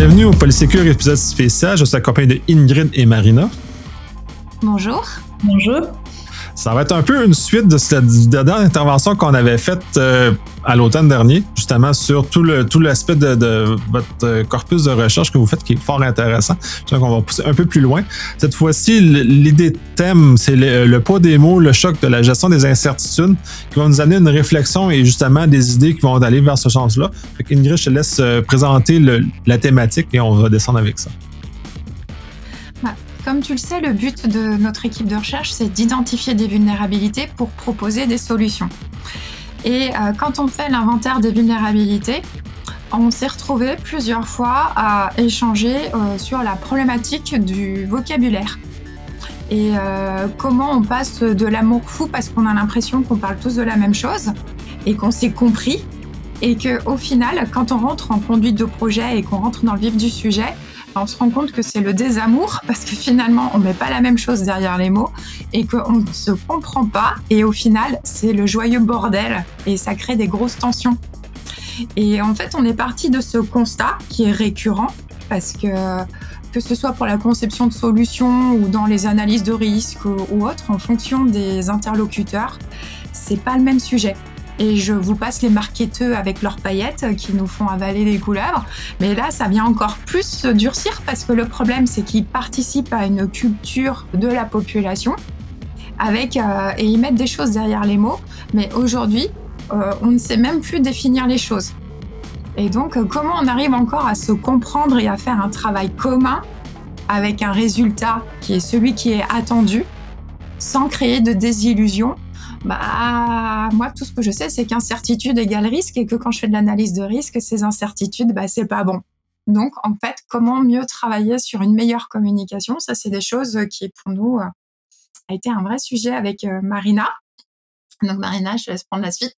Bienvenue au Polysécure épisode spécial. Je suis accompagné de Ingrid et Marina. Bonjour. Bonjour. Ça va être un peu une suite de cette dernière intervention qu'on avait faite euh, à l'automne dernier, justement sur tout le tout l'aspect de, votre euh, corpus de recherche que vous faites qui est fort intéressant. Donc on va pousser un peu plus loin. Cette fois-ci, l'idée de thème, c'est le, poids des mots, le choc de la gestion des incertitudes, qui vont nous amener une réflexion et justement des idées qui vont aller vers ce sens-là. Ingrid, je te laisse euh, présenter la thématique et on va descendre avec ça. Comme tu le sais, le but de notre équipe de recherche, c'est d'identifier des vulnérabilités pour proposer des solutions. Et euh, quand on fait l'inventaire des vulnérabilités, on s'est retrouvé plusieurs fois à échanger euh, sur la problématique du vocabulaire. Et euh, comment on passe de l'amour fou parce qu'on a l'impression qu'on parle tous de la même chose et qu'on s'est compris. Et qu'au final, quand on rentre en conduite de projet et qu'on rentre dans le vif du sujet, on se rend compte que c'est le désamour parce que finalement on met pas la même chose derrière les mots et qu'on ne se comprend pas et au final c'est le joyeux bordel et ça crée des grosses tensions. Et en fait on est parti de ce constat qui est récurrent parce que que ce soit pour la conception de solutions ou dans les analyses de risques ou, autres, en fonction des interlocuteurs, c'est pas le même sujet et je vous passe les marketeux avec leurs paillettes qui nous font avaler des couleurs. Mais là, ça vient encore plus se durcir parce que le problème, c'est qu'ils participent à une culture de la population avec, euh, et ils mettent des choses derrière les mots. Mais aujourd'hui, euh, on ne sait même plus définir les choses. Et donc, euh, comment on arrive encore à se comprendre et à faire un travail commun avec un résultat qui est celui qui est attendu, sans créer de désillusion bah, moi, tout ce que je sais, c'est qu'incertitude égale risque et que quand je fais de l'analyse de risque, ces incertitudes, bah, c'est pas bon. Donc, en fait, comment mieux travailler sur une meilleure communication? Ça, c'est des choses qui, pour nous, euh, a été un vrai sujet avec euh, Marina. Donc, Marina, je te laisse prendre la suite.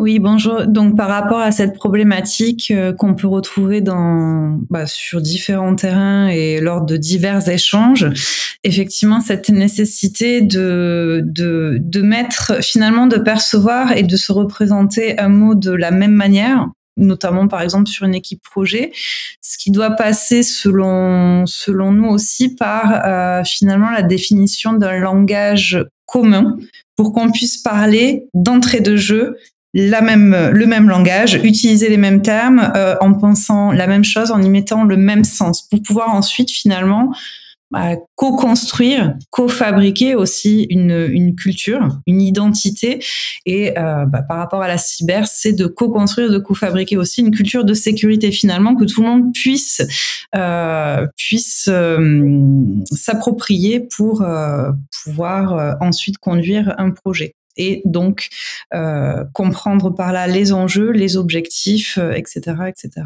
Oui, bonjour. Donc par rapport à cette problématique euh, qu'on peut retrouver dans, bah, sur différents terrains et lors de divers échanges, effectivement cette nécessité de, de, de mettre finalement de percevoir et de se représenter un mot de la même manière notamment par exemple sur une équipe projet, ce qui doit passer selon selon nous aussi par euh, finalement la définition d'un langage commun pour qu'on puisse parler d'entrée de jeu la même, le même langage, utiliser les mêmes termes, euh, en pensant la même chose, en y mettant le même sens, pour pouvoir ensuite finalement bah, co-construire, co-fabriquer aussi une, une, culture, une identité. Et euh, bah, par rapport à la cyber, c'est de co-construire, de co-fabriquer aussi une culture de sécurité finalement que tout le monde puisse euh, puisse euh, s'approprier pour euh, pouvoir ensuite conduire un projet et donc euh, comprendre par là les enjeux, les objectifs, etc., euh, etc.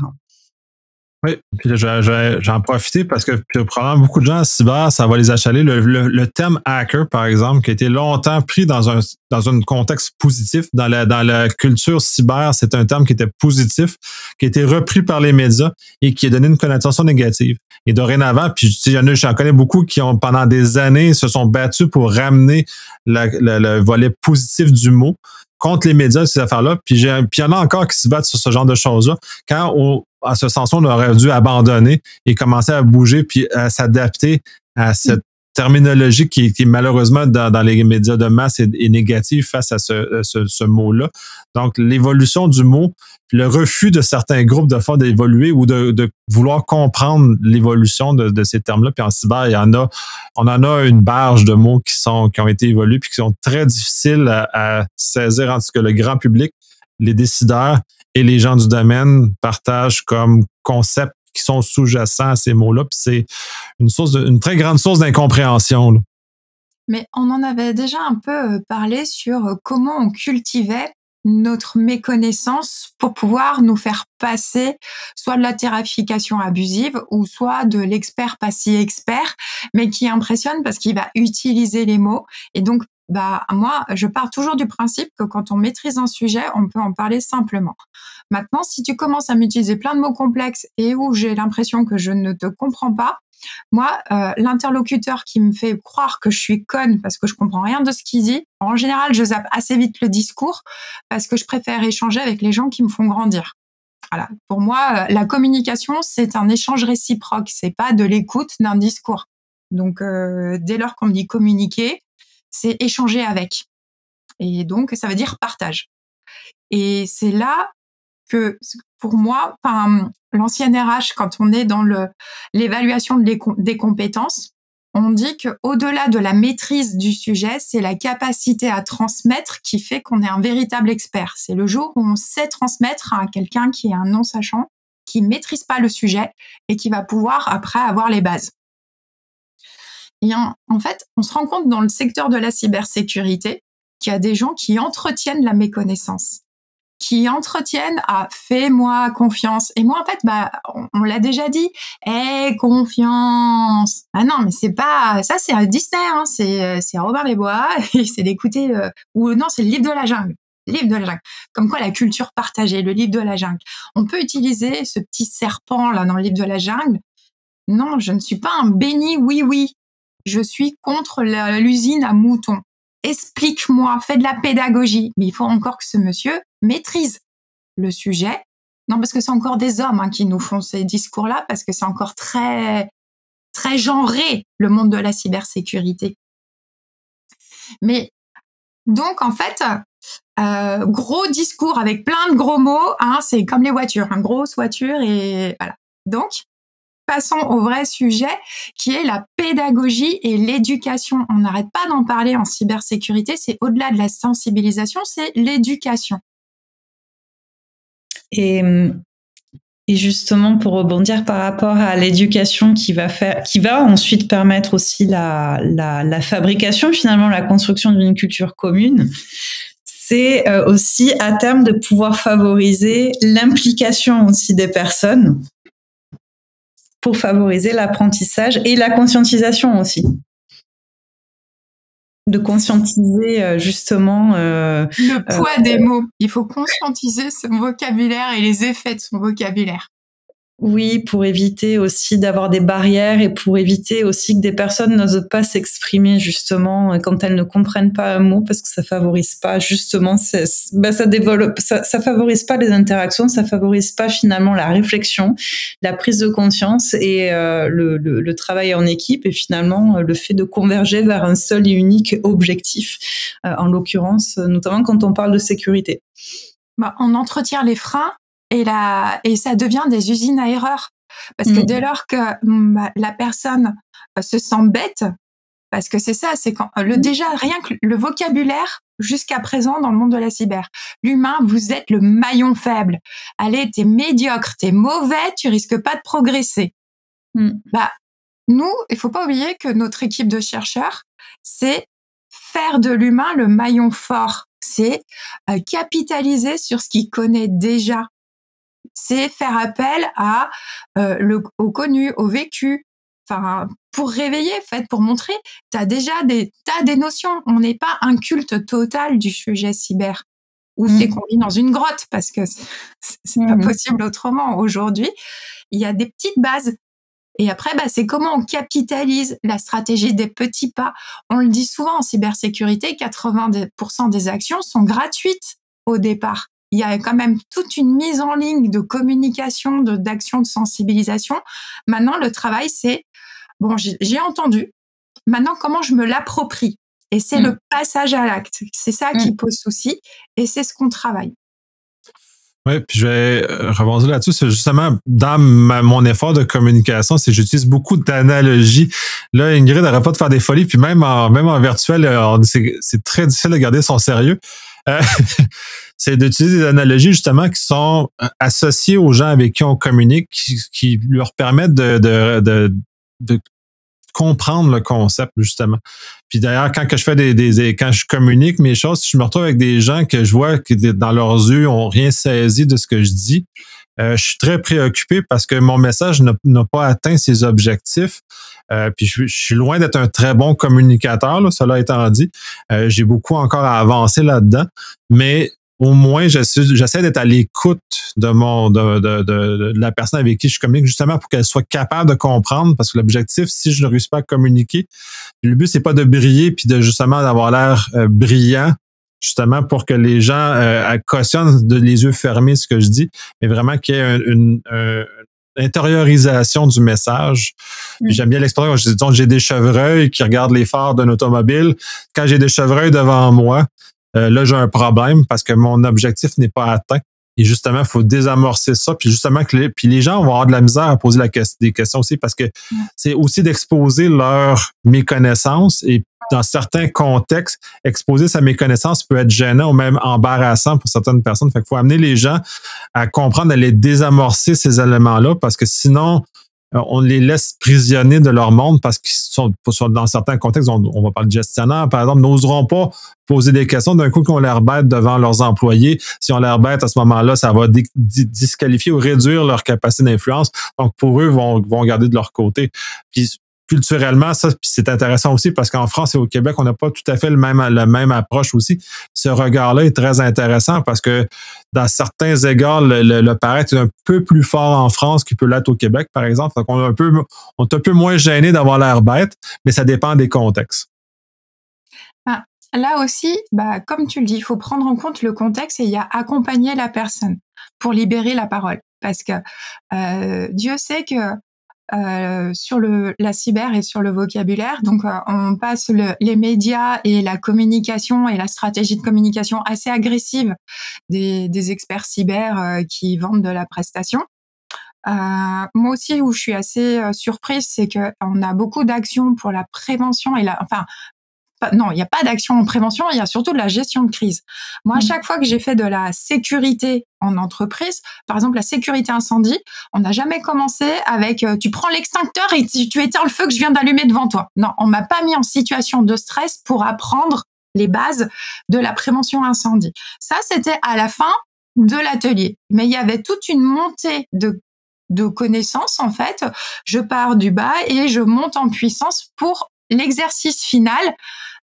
Oui, puis j'en profiter parce que probablement beaucoup de gens à cyber, ça va les achaler. Le, terme hacker, par exemple, qui a été longtemps pris dans un, dans un contexte positif, dans la, dans la culture cyber, c'est un terme qui était positif, qui a été repris par les médias et qui a donné une connotation négative. Et dorénavant, puis j'en connais beaucoup qui ont pendant des années se sont battus pour ramener le volet positif du mot contre les médias, ces affaires-là. Puis, il y en a encore qui se battent sur ce genre de choses-là. Quand, on, à ce sens-là, on aurait dû abandonner et commencer à bouger puis à s'adapter à cette terminologie qui, qui malheureusement dans, les médias de masse est, négative face à ce, ce, ce mot-là. Donc, l'évolution du mot, le refus de certains groupes de fois d'évoluer ou de, vouloir comprendre l'évolution de, de, ces termes-là. Puis en cyber, il y en a, on en a une barge de mots qui sont qui ont été évolués puis qui sont très difficiles à, à saisir en tout cas le grand public, les décideurs et les gens du domaine partagent comme concept qui sont sous-jacents à ces mots-là. Puis c'est une source, une très grande source d'incompréhension. Mais on en avait déjà un peu euh, parlé sur euh, comment on cultivait notre méconnaissance pour pouvoir nous faire passer soit de la tarification abusive ou soit de l'expert pas si expert, mais qui impressionne parce qu'il va utiliser les mots et donc bah moi, je pars toujours du principe que quand on maîtrise un sujet, on peut en parler simplement. Maintenant, si tu commences à m'utiliser plein de mots complexes et où j'ai l'impression que je ne te comprends pas, moi, euh, l'interlocuteur qui me fait croire que je suis conne parce que je comprends rien de ce qu'il dit, en général, je zappe assez vite le discours parce que je préfère échanger avec les gens qui me font grandir. Voilà. Pour moi, la communication, c'est un échange réciproque. C'est pas de l'écoute d'un discours. Donc, dès lors qu'on me dit communiquer, c'est échanger avec. Et donc, ça veut dire partage. Et c'est là que, pour moi, l'ancienne RH, quand on est dans l'évaluation des compétences, on dit qu'au-delà de la maîtrise du sujet, c'est la capacité à transmettre qui fait qu'on est un véritable expert. C'est le jour où on sait transmettre à quelqu'un qui est un non-sachant, qui maîtrise pas le sujet et qui va pouvoir après avoir les bases. En, fait, on se rend compte dans le secteur de la cybersécurité qu'il y a des gens qui entretiennent la méconnaissance qui entretiennent à fais-moi confiance. Et moi, en fait, bah, on, l'a déjà dit, aie confiance. Ah non, mais c'est pas, ça c'est un Disney, hein. c'est, c'est Robin des Bois, c'est d'écouter, euh, ou non, c'est le livre de la jungle. Livre de la jungle. Comme quoi la culture partagée, le livre de la jungle. On peut utiliser ce petit serpent là dans le livre de la jungle? Non, je ne suis pas un béni oui oui. Je suis contre l'usine à moutons explique-moi, fais de la pédagogie. Mais il faut encore que ce monsieur maîtrise le sujet. Non, parce que c'est encore des hommes hein, qui nous font ces discours-là, parce que c'est encore très, très genré, le monde de la cybersécurité. Mais donc, en fait, euh, gros discours avec plein de gros mots, hein, c'est comme les voitures, une grosse voiture et voilà. Donc, passons au vrai sujet qui est la pédagogie et l'éducation. On n'arrête pas d'en parler en cybersécurité, c'est au-delà de la sensibilisation, c'est l'éducation. Et, et, justement, pour rebondir par rapport à l'éducation qui va faire, qui va ensuite permettre aussi la fabrication, finalement, la construction d'une culture commune, c'est euh, aussi à terme de pouvoir favoriser l'implication aussi des personnes pour favoriser l'apprentissage et la conscientisation aussi. De conscientiser euh, justement euh, le poids des mots. Il faut conscientiser son vocabulaire et les effets de son vocabulaire. Oui, pour éviter aussi d'avoir des barrières et pour éviter aussi que des personnes n'osent pas s'exprimer justement quand elles ne comprennent pas un mot parce que ça favorise pas justement, ben ça développe, ça, ça, favorise pas les interactions, ça favorise pas finalement la réflexion, la prise de conscience et euh, le, travail en équipe et finalement le fait de converger vers un seul et unique objectif, euh, en l'occurrence notamment quand on parle de sécurité. Bah, on entretient les freins et, la, et ça devient des usines à erreurs. Parce que mm. dès lors que mm, bah, la personne euh, se sent bête, parce que c'est ça, c'est quand euh, le, mm. déjà rien que le vocabulaire jusqu'à présent dans le monde de la cyber. L'humain, vous êtes le maillon faible. Allez, t'es médiocre, t'es mauvais, tu risques pas de progresser. Bah, nous, il faut pas oublier que notre équipe de chercheurs, c'est faire de l'humain le maillon fort. C'est euh, capitaliser sur ce qu'il connaît déjà c'est faire appel à euh, le, au connu, au vécu, enfin pour réveiller, fait, pour montrer, tu as déjà des tas des notions. On n'est pas un culte total du sujet cyber ou c'est mmh. qu'on vit dans une grotte parce que c'est pas mmh possible autrement. Aujourd'hui, il y a des petites bases. Et après, bah, c'est comment on capitalise la stratégie des petits pas. On le dit souvent en cybersécurité, 80% des actions sont gratuites au départ il y a quand même toute une mise en ligne de communication, de d'action de sensibilisation. Maintenant, le travail, c'est bon, j'ai entendu. Maintenant, comment je me l'approprie? Et c'est le mm. passage à l'acte. C'est ça qui mm. pose souci, et c'est ce qu'on travaille. Oui, puis je vais euh, rebondir là-dessus. C'est justement dans mon effort de communication, c'est j'utilise beaucoup d'analogies. Là, Ingrid n'arrête pas de faire des folies, puis même en, même en virtuel, euh, c'est très difficile de garder son sérieux. Euh, c'est d'utiliser des analogies justement qui sont euh, associées aux gens avec qui on communique, qui, leur permettent de, de, de, comprendre le concept justement. Puis d'ailleurs, quand que je fais des, des, quand je communique mes choses, si je me retrouve avec des gens que je vois qui dans leurs yeux ont rien saisi de ce que je dis, euh, je suis très préoccupé parce que mon message n'a pas atteint ses objectifs. Euh, puis je, suis loin d'être un très bon communicateur, là, cela étant dit. Euh, j'ai beaucoup encore à avancer là-dedans. Mais au moins, j'essaie d'être à l'écoute de mon de, de, de, la personne avec qui je communique, justement pour qu'elle soit capable de comprendre. Parce que l'objectif, si je ne réussis pas à communiquer, le but, c'est pas de briller puis de justement d'avoir l'air brillant. Justement pour que les gens euh, cautionnent de les yeux fermés ce que je dis, mais vraiment qu'il y ait une, intériorisation du message. Mm. J'aime bien l'expression, j'ai des chevreuils qui regardent les phares d'un automobile. Quand j'ai des chevreuils devant moi, euh, là, j'ai un problème parce que mon objectif n'est pas atteint. Et justement, il faut désamorcer ça. Puis justement, que les, puis les gens vont avoir de la misère à poser la, des questions aussi parce que c'est aussi d'exposer leur méconnaissance et dans certains contextes, exposer sa méconnaissance peut être gênant ou même embarrassant pour certaines personnes. Fait qu'il faut amener les gens à comprendre, à les désamorcer ces éléments-là parce que sinon, on les laisse prisonniers de leur monde parce qu'ils sont, dans certains contextes, on, va parler de gestionnaires, par exemple, n'oseront pas poser des questions d'un coup qu'on l'air bête devant leurs employés. Si on l'air bête à ce moment-là, ça va disqualifier ou réduire leur capacité d'influence. Donc, pour eux, vont, vont garder de leur côté. Puis, culturellement, ça, c'est intéressant aussi parce qu'en France et au Québec, on n'a pas tout à fait le même, la même approche aussi. Ce regard-là est très intéressant parce que dans certains égards, le, le, paraître est un peu plus fort en France qu'il peut l'être au Québec, par exemple. Donc, on est un peu, on un peu moins gêné d'avoir l'air bête, mais ça dépend des contextes. Ah, là aussi, bah, comme tu le dis, il faut prendre en compte le contexte et y a accompagner la personne pour libérer la parole. Parce que euh, Dieu sait que euh, sur le, la cyber et sur le vocabulaire. Donc, euh, on passe le, les médias et la communication et la stratégie de communication assez agressive des, experts cyber euh, qui vendent de la prestation. moi aussi, où je suis assez surprise, c'est qu'on a beaucoup d'actions pour la prévention et la, enfin, non, il n'y a pas d'action en prévention, il y a surtout de la gestion de crise. Moi, à mmh. chaque fois que j'ai fait de la sécurité en entreprise, par exemple la sécurité incendie, on n'a jamais commencé avec euh, tu prends l'extincteur et tu, tu, éteins le feu que je viens d'allumer devant toi. Non, on m'a pas mis en situation de stress pour apprendre les bases de la prévention incendie. Ça, c'était à la fin de l'atelier. Mais il y avait toute une montée de de connaissances en fait. Je pars du bas et je monte en puissance pour l'exercice final,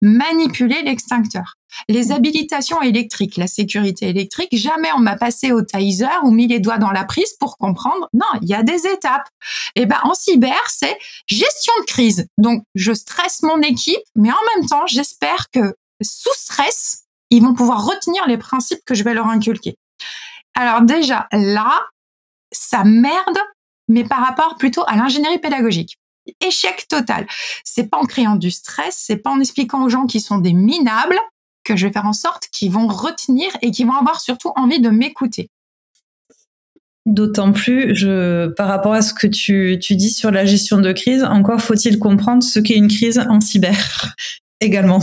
manipuler l'extincteur. Les mmh. habilitations électriques, la sécurité électrique, jamais on m'a passé au taser ou mis les doigts dans la prise pour comprendre. Non, il y a des étapes. Et eh ben en cyber, c'est gestion de crise. Donc je stresse mon équipe, mais en même temps, j'espère que sous stress, ils vont pouvoir retenir les principes que je vais leur inculquer. Alors déjà là, ça merde, mais par rapport plutôt à l'ingénierie pédagogique échec total. C'est pas en créant du stress, c'est pas en expliquant aux gens qui sont des minables que je vais faire en sorte qu'ils vont retenir et qu'ils vont avoir surtout envie de m'écouter. D'autant plus, je, par rapport à ce que tu, tu dis sur la gestion de crise, encore faut-il comprendre ce qu'est une crise en cyber également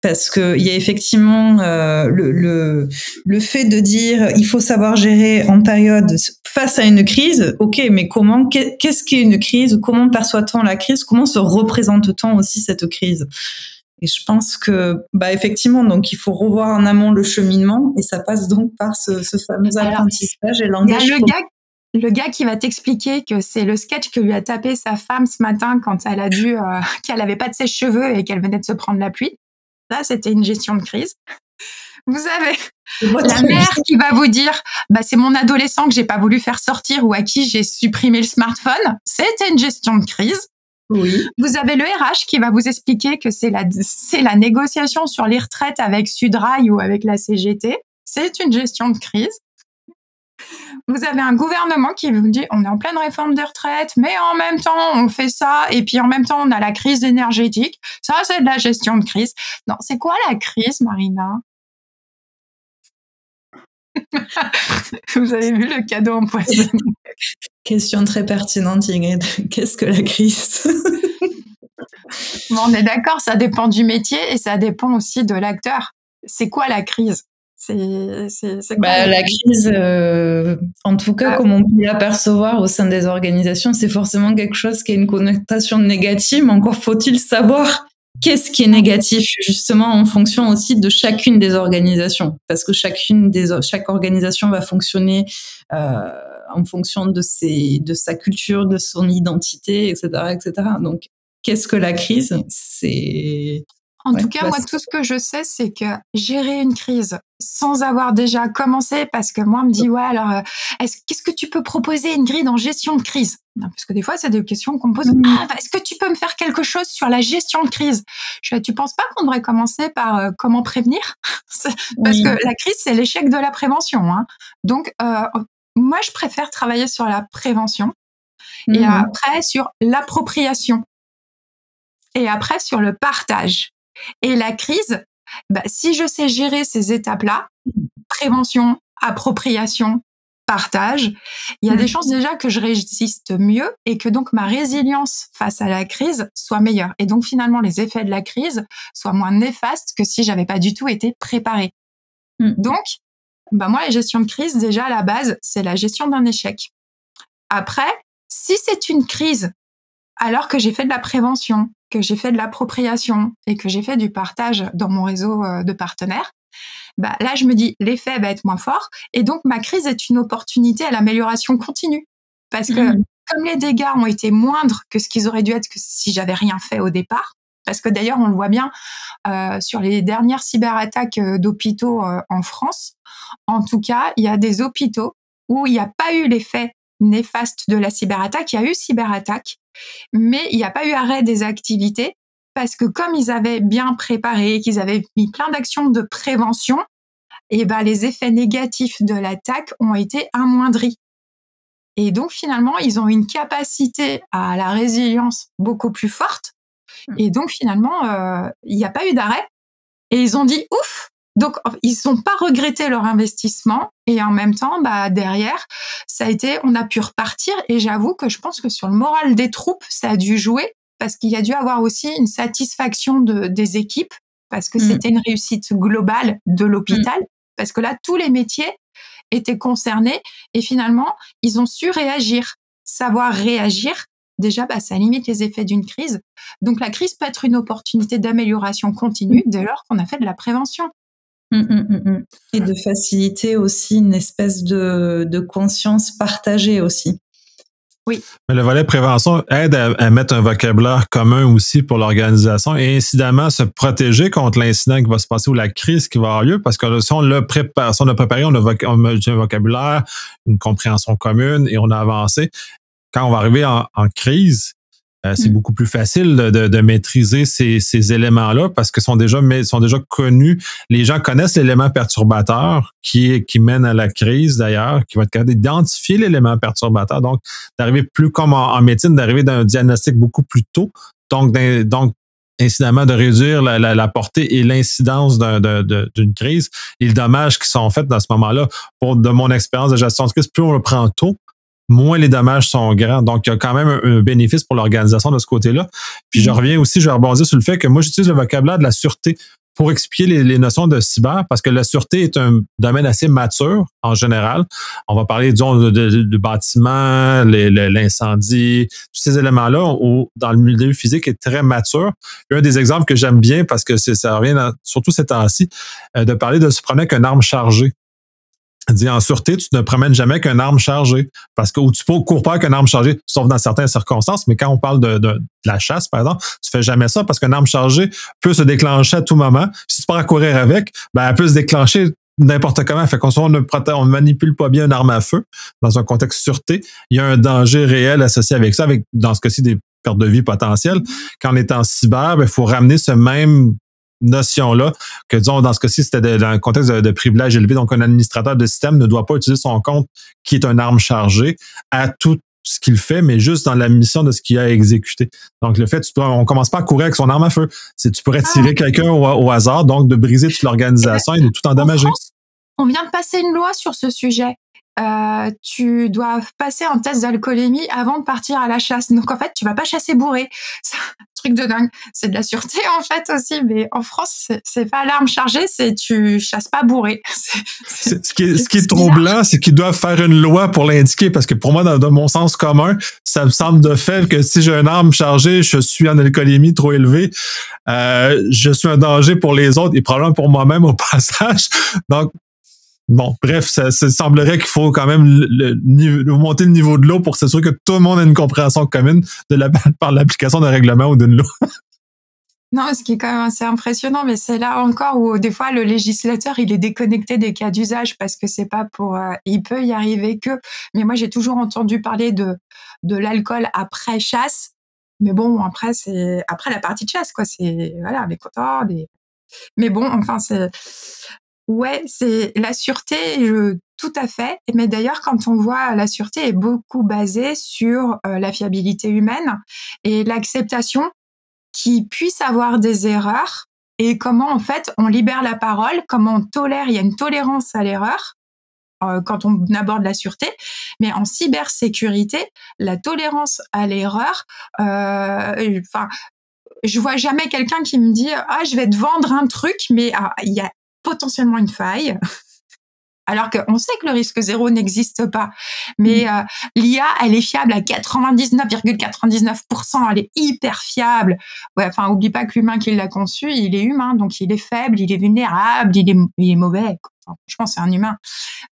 parce qu'il y a effectivement euh, le, le, le, fait de dire il faut savoir gérer en période face à une crise. Ok, mais comment Qu'est-ce qu'est une crise? Comment perçoit-on la crise? Comment se représente-t-on aussi cette crise? Et je pense que, bah effectivement, donc il faut revoir en amont le cheminement et ça passe donc par ce, ce fameux apprentissage et langage. Le gars, le gars qui va t'expliquer que c'est le sketch que lui a tapé sa femme ce matin quand elle a dû, euh, qu'elle avait pas de sèche-cheveux et qu'elle venait de se prendre la pluie. Ça, c'était une gestion de crise. Vous avez la mère qui va vous dire, bah, c'est mon adolescent que j'ai pas voulu faire sortir ou à qui j'ai supprimé le smartphone. C'était une gestion de crise. Oui. Vous avez le RH qui va vous expliquer que c'est la, c'est la négociation sur les retraites avec Sudrail ou avec la CGT. C'est une gestion de crise. Vous avez un gouvernement qui vous dit on est en pleine réforme des retraites, mais en même temps on fait ça, et puis en même temps on a la crise énergétique. Ça, c'est de la gestion de crise. Non, c'est quoi la crise, Marina? Vous avez vu le cadeau empoisonné Question très pertinente, Ingrid. Qu'est-ce que la crise? Bon, On est d'accord, ça dépend du métier et ça dépend aussi de l'acteur. C'est quoi la crise? C'est bah, la crise, euh, en tout cas, ah. comme on peut l'apercevoir au sein des organisations, c'est forcément quelque chose qui a une connotation négative. Mais encore faut-il savoir qu'est-ce qui est négatif, justement, en fonction aussi de chacune des organisations, parce que chacune des chaque organisation va fonctionner euh, en fonction de ses de sa culture, de son identité, etc., etc. Donc, qu'est-ce que la crise? C'est En tout cas, moi, tout ce que je sais, c'est que gérer une crise sans avoir déjà commencé, parce que moi, on me dit, ouais, alors, euh, qu'est-ce que tu peux proposer une grille en gestion de crise? Parce que des fois, c'est des questions qu'on pose. Mmh. Ah, bah, est-ce que tu peux me faire quelque chose sur la gestion de crise? Je, Tu penses pas qu'on devrait commencer par euh, comment prévenir? Parce que la crise, c'est l'échec de la prévention. Hein. Donc, euh, moi, je préfère travailler sur la prévention et mmh. après sur l'appropriation et après sur le partage. Et la crise, bah, si je sais gérer ces étapes-là, prévention, appropriation, partage, il y a des mmh. chances déjà que je résiste mieux et que donc ma résilience face à la crise soit meilleure. Et donc finalement, les effets de la crise soient moins néfastes que si j'avais pas du tout été préparée. Mmh. Donc, bah moi, la gestion de crise, déjà à la base, c'est la gestion d'un échec. Après, si c'est une crise alors que j'ai fait de la prévention, que j'ai fait de l'appropriation et que j'ai fait du partage dans mon réseau euh, de partenaires, bah là je me dis l'effet va être moins fort et donc ma crise est une opportunité à l'amélioration continue parce que mmh. comme les dégâts ont été moindres que ce qu'ils auraient dû être que si j'avais rien fait au départ, parce que d'ailleurs on le voit bien euh, sur les dernières cyberattaques euh, d'hôpitaux en France, en tout cas il y a des hôpitaux où il n'y a pas eu l'effet néfaste de la cyberattaque, il y a eu cyberattaque, mais il n'y a pas eu arrêt des activités parce que comme ils avaient bien préparé, qu'ils avaient mis plein d'actions de prévention, et eh ben les effets négatifs de l'attaque ont été amoindris. Et donc finalement, ils ont une capacité à la résilience beaucoup plus forte. Hmm. Et donc finalement, euh, il n'y a pas eu d'arrêt. Et ils ont dit ouf, donc, ils n'ont pas regretté leur investissement et en même temps, bah, derrière, ça a été, on a pu repartir et j'avoue que je pense que sur le moral des troupes, ça a dû jouer parce qu'il y a dû avoir aussi une satisfaction de, des équipes parce que mmh. c'était une réussite globale de l'hôpital mmh. parce que là, tous les métiers étaient concernés et finalement, ils ont su réagir. Savoir réagir, déjà, bah, ça limite les effets d'une crise. Donc, la crise peut être une opportunité d'amélioration continue dès lors qu'on a fait de la prévention. Mmh, mmh, mmh, Et de faciliter aussi une espèce de, de conscience partagée aussi. Oui. Mais le volet prévention aide à, mettre un vocabulaire commun aussi pour l'organisation et incidemment se protéger contre l'incident qui va se passer ou la crise qui va avoir lieu parce que si on l'a préparé, si on a préparé, on a, un vocabulaire, une compréhension commune et on a avancé. Quand on va arriver en crise, euh, c'est mm. beaucoup plus facile de, maîtriser ces, éléments-là parce que sont déjà, sont déjà connus. Les gens connaissent l'élément perturbateur qui, qui mène à la crise d'ailleurs, qui va être capable d'identifier l'élément perturbateur. Donc, d'arriver plus comme en, médecine, d'arriver d'un diagnostic beaucoup plus tôt. Donc, donc incidemment de réduire la, portée et l'incidence d'une crise et le dommage qui sont faits dans ce moment-là. Pour de mon expérience de gestion de crise, plus on le prend tôt, moins les dommages sont grands. Donc, il y a quand même un, bénéfice pour l'organisation de ce côté-là. Puis, je mm. reviens aussi, je vais rebondir sur le fait que moi, j'utilise le vocabulaire de la sûreté pour expliquer les, notions de cyber, parce que la sûreté est un domaine assez mature en général. On va parler, disons, du bâtiment, l'incendie, tous ces éléments-là, dans le milieu physique est très mature. Un des exemples que j'aime bien, parce que ça revient surtout ces temps-ci, euh, de parler de se promener avec une arme chargée dit en sûreté, tu ne promènes jamais qu'une arme chargée. Parce que ou tu peux cours pas qu'une arme chargée, sauf dans certaines circonstances, mais quand on parle de, la chasse, par exemple, tu fais jamais ça parce qu'une arme chargée peut se déclencher à tout moment. Si tu pars à courir avec, ben, elle peut se déclencher n'importe comment. Fait qu'on on ne on manipule pas bien une arme à feu dans un contexte sûreté. Il y a un danger réel associé avec ça, avec, dans ce cas-ci, des pertes de vie potentielles. Quand on est en cyber, il ben, faut ramener ce même notion-là, que disons, dans ce cas-ci, c'était dans un contexte de, privilège élevé. Donc, un administrateur de système ne doit pas utiliser son compte qui est une arme chargée à tout ce qu'il fait, mais juste dans la mission de ce qu'il a exécuté. Donc, le fait, tu on commence pas à courir avec son arme à feu. C'est, tu pourrais tirer ah. quelqu'un au, hasard, donc de briser toute l'organisation et de tout endommager. on vient de passer une loi sur ce sujet. Euh, tu dois passer un test d'alcoolémie avant de partir à la chasse. Donc en fait, tu vas pas chasser bourré. Truc de dingue. C'est de la sûreté en fait aussi, mais en France, c'est pas l'arme chargée, c'est tu chasses pas bourré. ce qui est, ce qui est troublant, c'est qu'ils doivent faire une loi pour l'indiquer parce que pour moi, dans, mon sens commun, ça me semble de fait que si j'ai une arme chargée, je suis en alcoolémie trop élevée, euh, je suis un danger pour les autres et probablement pour moi-même au passage. Donc, Bon, bref, ça, semblerait qu'il faut quand même le, monter le niveau de l'eau pour s'assurer que tout le monde ait une compréhension commune de la, par l'application d'un règlement ou d'une loi. Non, ce qui est quand même assez impressionnant, mais c'est là encore où des fois le législateur il est déconnecté des cas d'usage parce que c'est pas pour, euh, il peut y arriver que. Mais moi j'ai toujours entendu parler de de l'alcool après chasse, mais bon après c'est après la partie de chasse quoi, c'est voilà les contents, Mais bon enfin c'est ouais c'est la sûreté tout à fait. Mais d'ailleurs quand on voit la sûreté est beaucoup basée sur euh, la fiabilité humaine et l'acceptation qui puisse avoir des erreurs et comment en fait on libère la parole, comment on tolère, il y a une tolérance à l'erreur euh, quand on aborde la sûreté, mais en cybersécurité, la tolérance à l'erreur, euh, enfin, je vois jamais quelqu'un qui me dit ah je vais te vendre un truc, mais ah, il y a potentiellement une faille. Alors qu'on sait que le risque zéro n'existe pas. Mais mm. euh, l'IA, elle est fiable à 99,99%. elle est hyper fiable. Ouais, enfin, oublie pas que l'humain qui l'a conçu, il est humain, donc il est faible, il est vulnérable, il est, il est mauvais. je pense c'est un humain.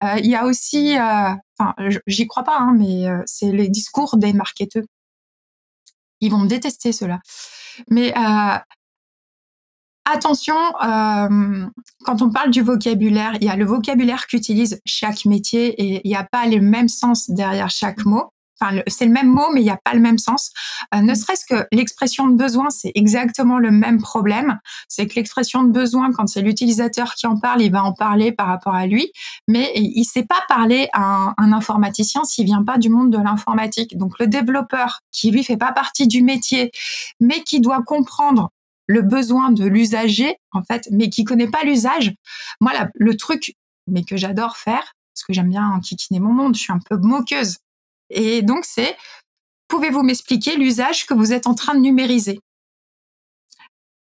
Euh, il y a aussi, euh, enfin, j'y crois pas, hein, mais c'est les discours des marketeurs. Ils vont me détester cela. Mais Attention, euh, quand on parle du vocabulaire, il y a le vocabulaire qu'utilise chaque métier et il n'y a pas les mêmes sens derrière chaque mot. Enfin, c'est le même mot, mais il n'y a pas le même sens. Euh, ne serait-ce que l'expression de besoin, c'est exactement le même problème. C'est que l'expression de besoin, quand c'est l'utilisateur qui en parle, il va en parler par rapport à lui, mais il ne sait pas parler à un, un informaticien s'il vient pas du monde de l'informatique. Donc, le développeur qui lui fait pas partie du métier, mais qui doit comprendre le besoin de l'usager, en fait, mais qui connaît pas l'usage. Moi, le truc, mais que j'adore faire, parce que j'aime bien enquiquiner mon monde, je suis un peu moqueuse. Et donc, c'est, pouvez-vous m'expliquer l'usage que vous êtes en train de numériser?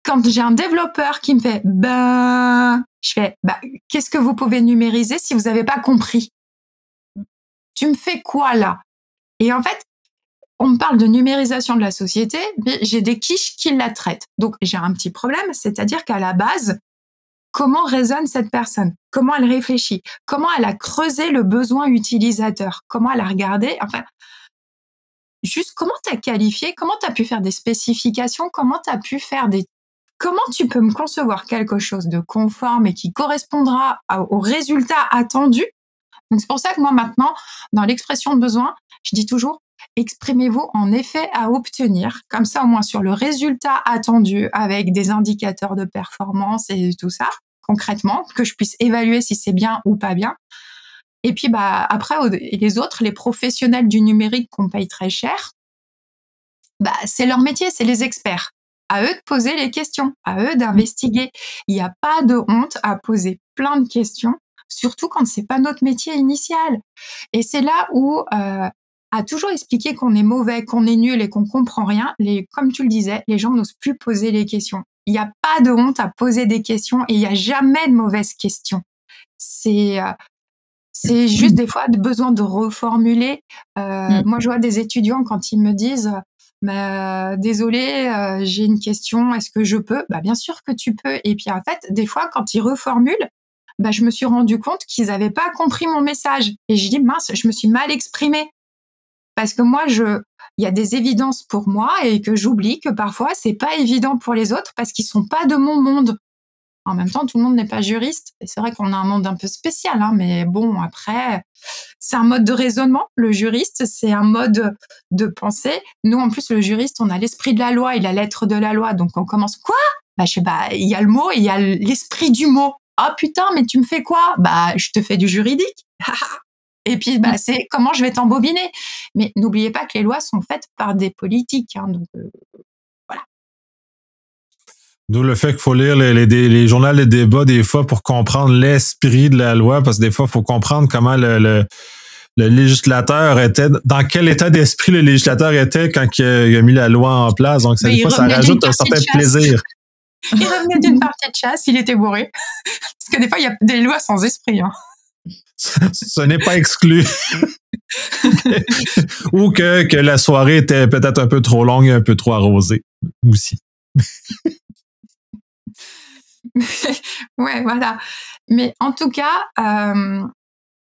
Quand j'ai un développeur qui me fait, ben, je fais, bah, qu'est-ce que vous pouvez numériser si vous n'avez pas compris? Tu me fais quoi là? Et en fait, on me parle de numérisation de la société, mais j'ai des quiches qui la traitent. Donc j'ai un petit problème, c'est-à-dire qu'à la base, comment résonne cette personne? Comment elle réfléchit? Comment elle a creusé le besoin utilisateur? Comment elle a regardé? Enfin, juste comment tu as qualifié? Comment tu as pu faire des spécifications? Comment tu as pu faire des... Comment tu peux me concevoir quelque chose de conforme et qui correspondra au résultat attendu? Donc c'est pour ça que moi maintenant, dans l'expression de besoin, je dis toujours exprimez-vous en effet à obtenir, comme ça au moins sur le résultat attendu avec des indicateurs de performance et tout ça, concrètement, que je puisse évaluer si c'est bien ou pas bien. Et puis bah après les autres, les professionnels du numérique qu'on paye très cher, bah c'est leur métier, c'est les experts. À eux de poser les questions, à eux d'investiguer. Il n'y a pas de honte à poser plein de questions surtout quand c'est pas notre métier initial. Et c'est là où euh, à toujours expliquer qu'on est mauvais, qu'on est nul et qu'on comprend rien, les, comme tu le disais, les gens n'osent plus poser les questions. Il n'y a pas de honte à poser des questions et il n'y a jamais de mauvaises questions. C'est euh, c'est juste des fois besoin de reformuler. Euh, mm. Moi, je vois des étudiants quand ils me disent bah, désolé, euh, j'ai une question, est-ce que je peux? Bah bien sûr que tu peux. Et puis en fait, des fois, quand ils reformulent, bah, je me suis rendu compte qu'ils n'avaient pas compris mon message. Et je dis mince, je me suis mal exprimée parce que moi je il y a des évidences pour moi et que j'oublie que parfois c'est pas évident pour les autres parce qu'ils sont pas de mon monde. En même temps, tout le monde n'est pas juriste et c'est vrai qu'on a un monde un peu spécial, hein, mais bon après c'est un mode de raisonnement. Le juriste c'est un mode de pensée. Nous en plus le juriste on a l'esprit de la loi et la lettre de la loi, donc on commence quoi? Bah je sais pas, il y a le mot, il y a l'esprit du mot. Ah putain, mais tu me fais quoi? Bah je te fais du juridique. Et puis, bah, c'est comment je vais t'embobiner. Mais n'oubliez pas que les lois sont faites par des politiques. Hein, donc, euh, voilà. D'où le fait qu'il faut lire les, les, les, journaux, les débats des fois pour comprendre l'esprit de la loi, parce que des fois, il faut comprendre comment le, le, législateur était, dans quel état d'esprit le législateur était quand il a, mis la loi en place. Donc, ça, des fois, ça rajoute un certain plaisir. Il revenait d'une partie de chasse, il était bourré. Parce que des fois, il y a des lois sans esprit. Hein. ce n'est pas exclu. Ou que, que la soirée était peut-être un peu trop longue et un peu trop arrosée aussi. ouais, voilà. Mais en tout cas, euh,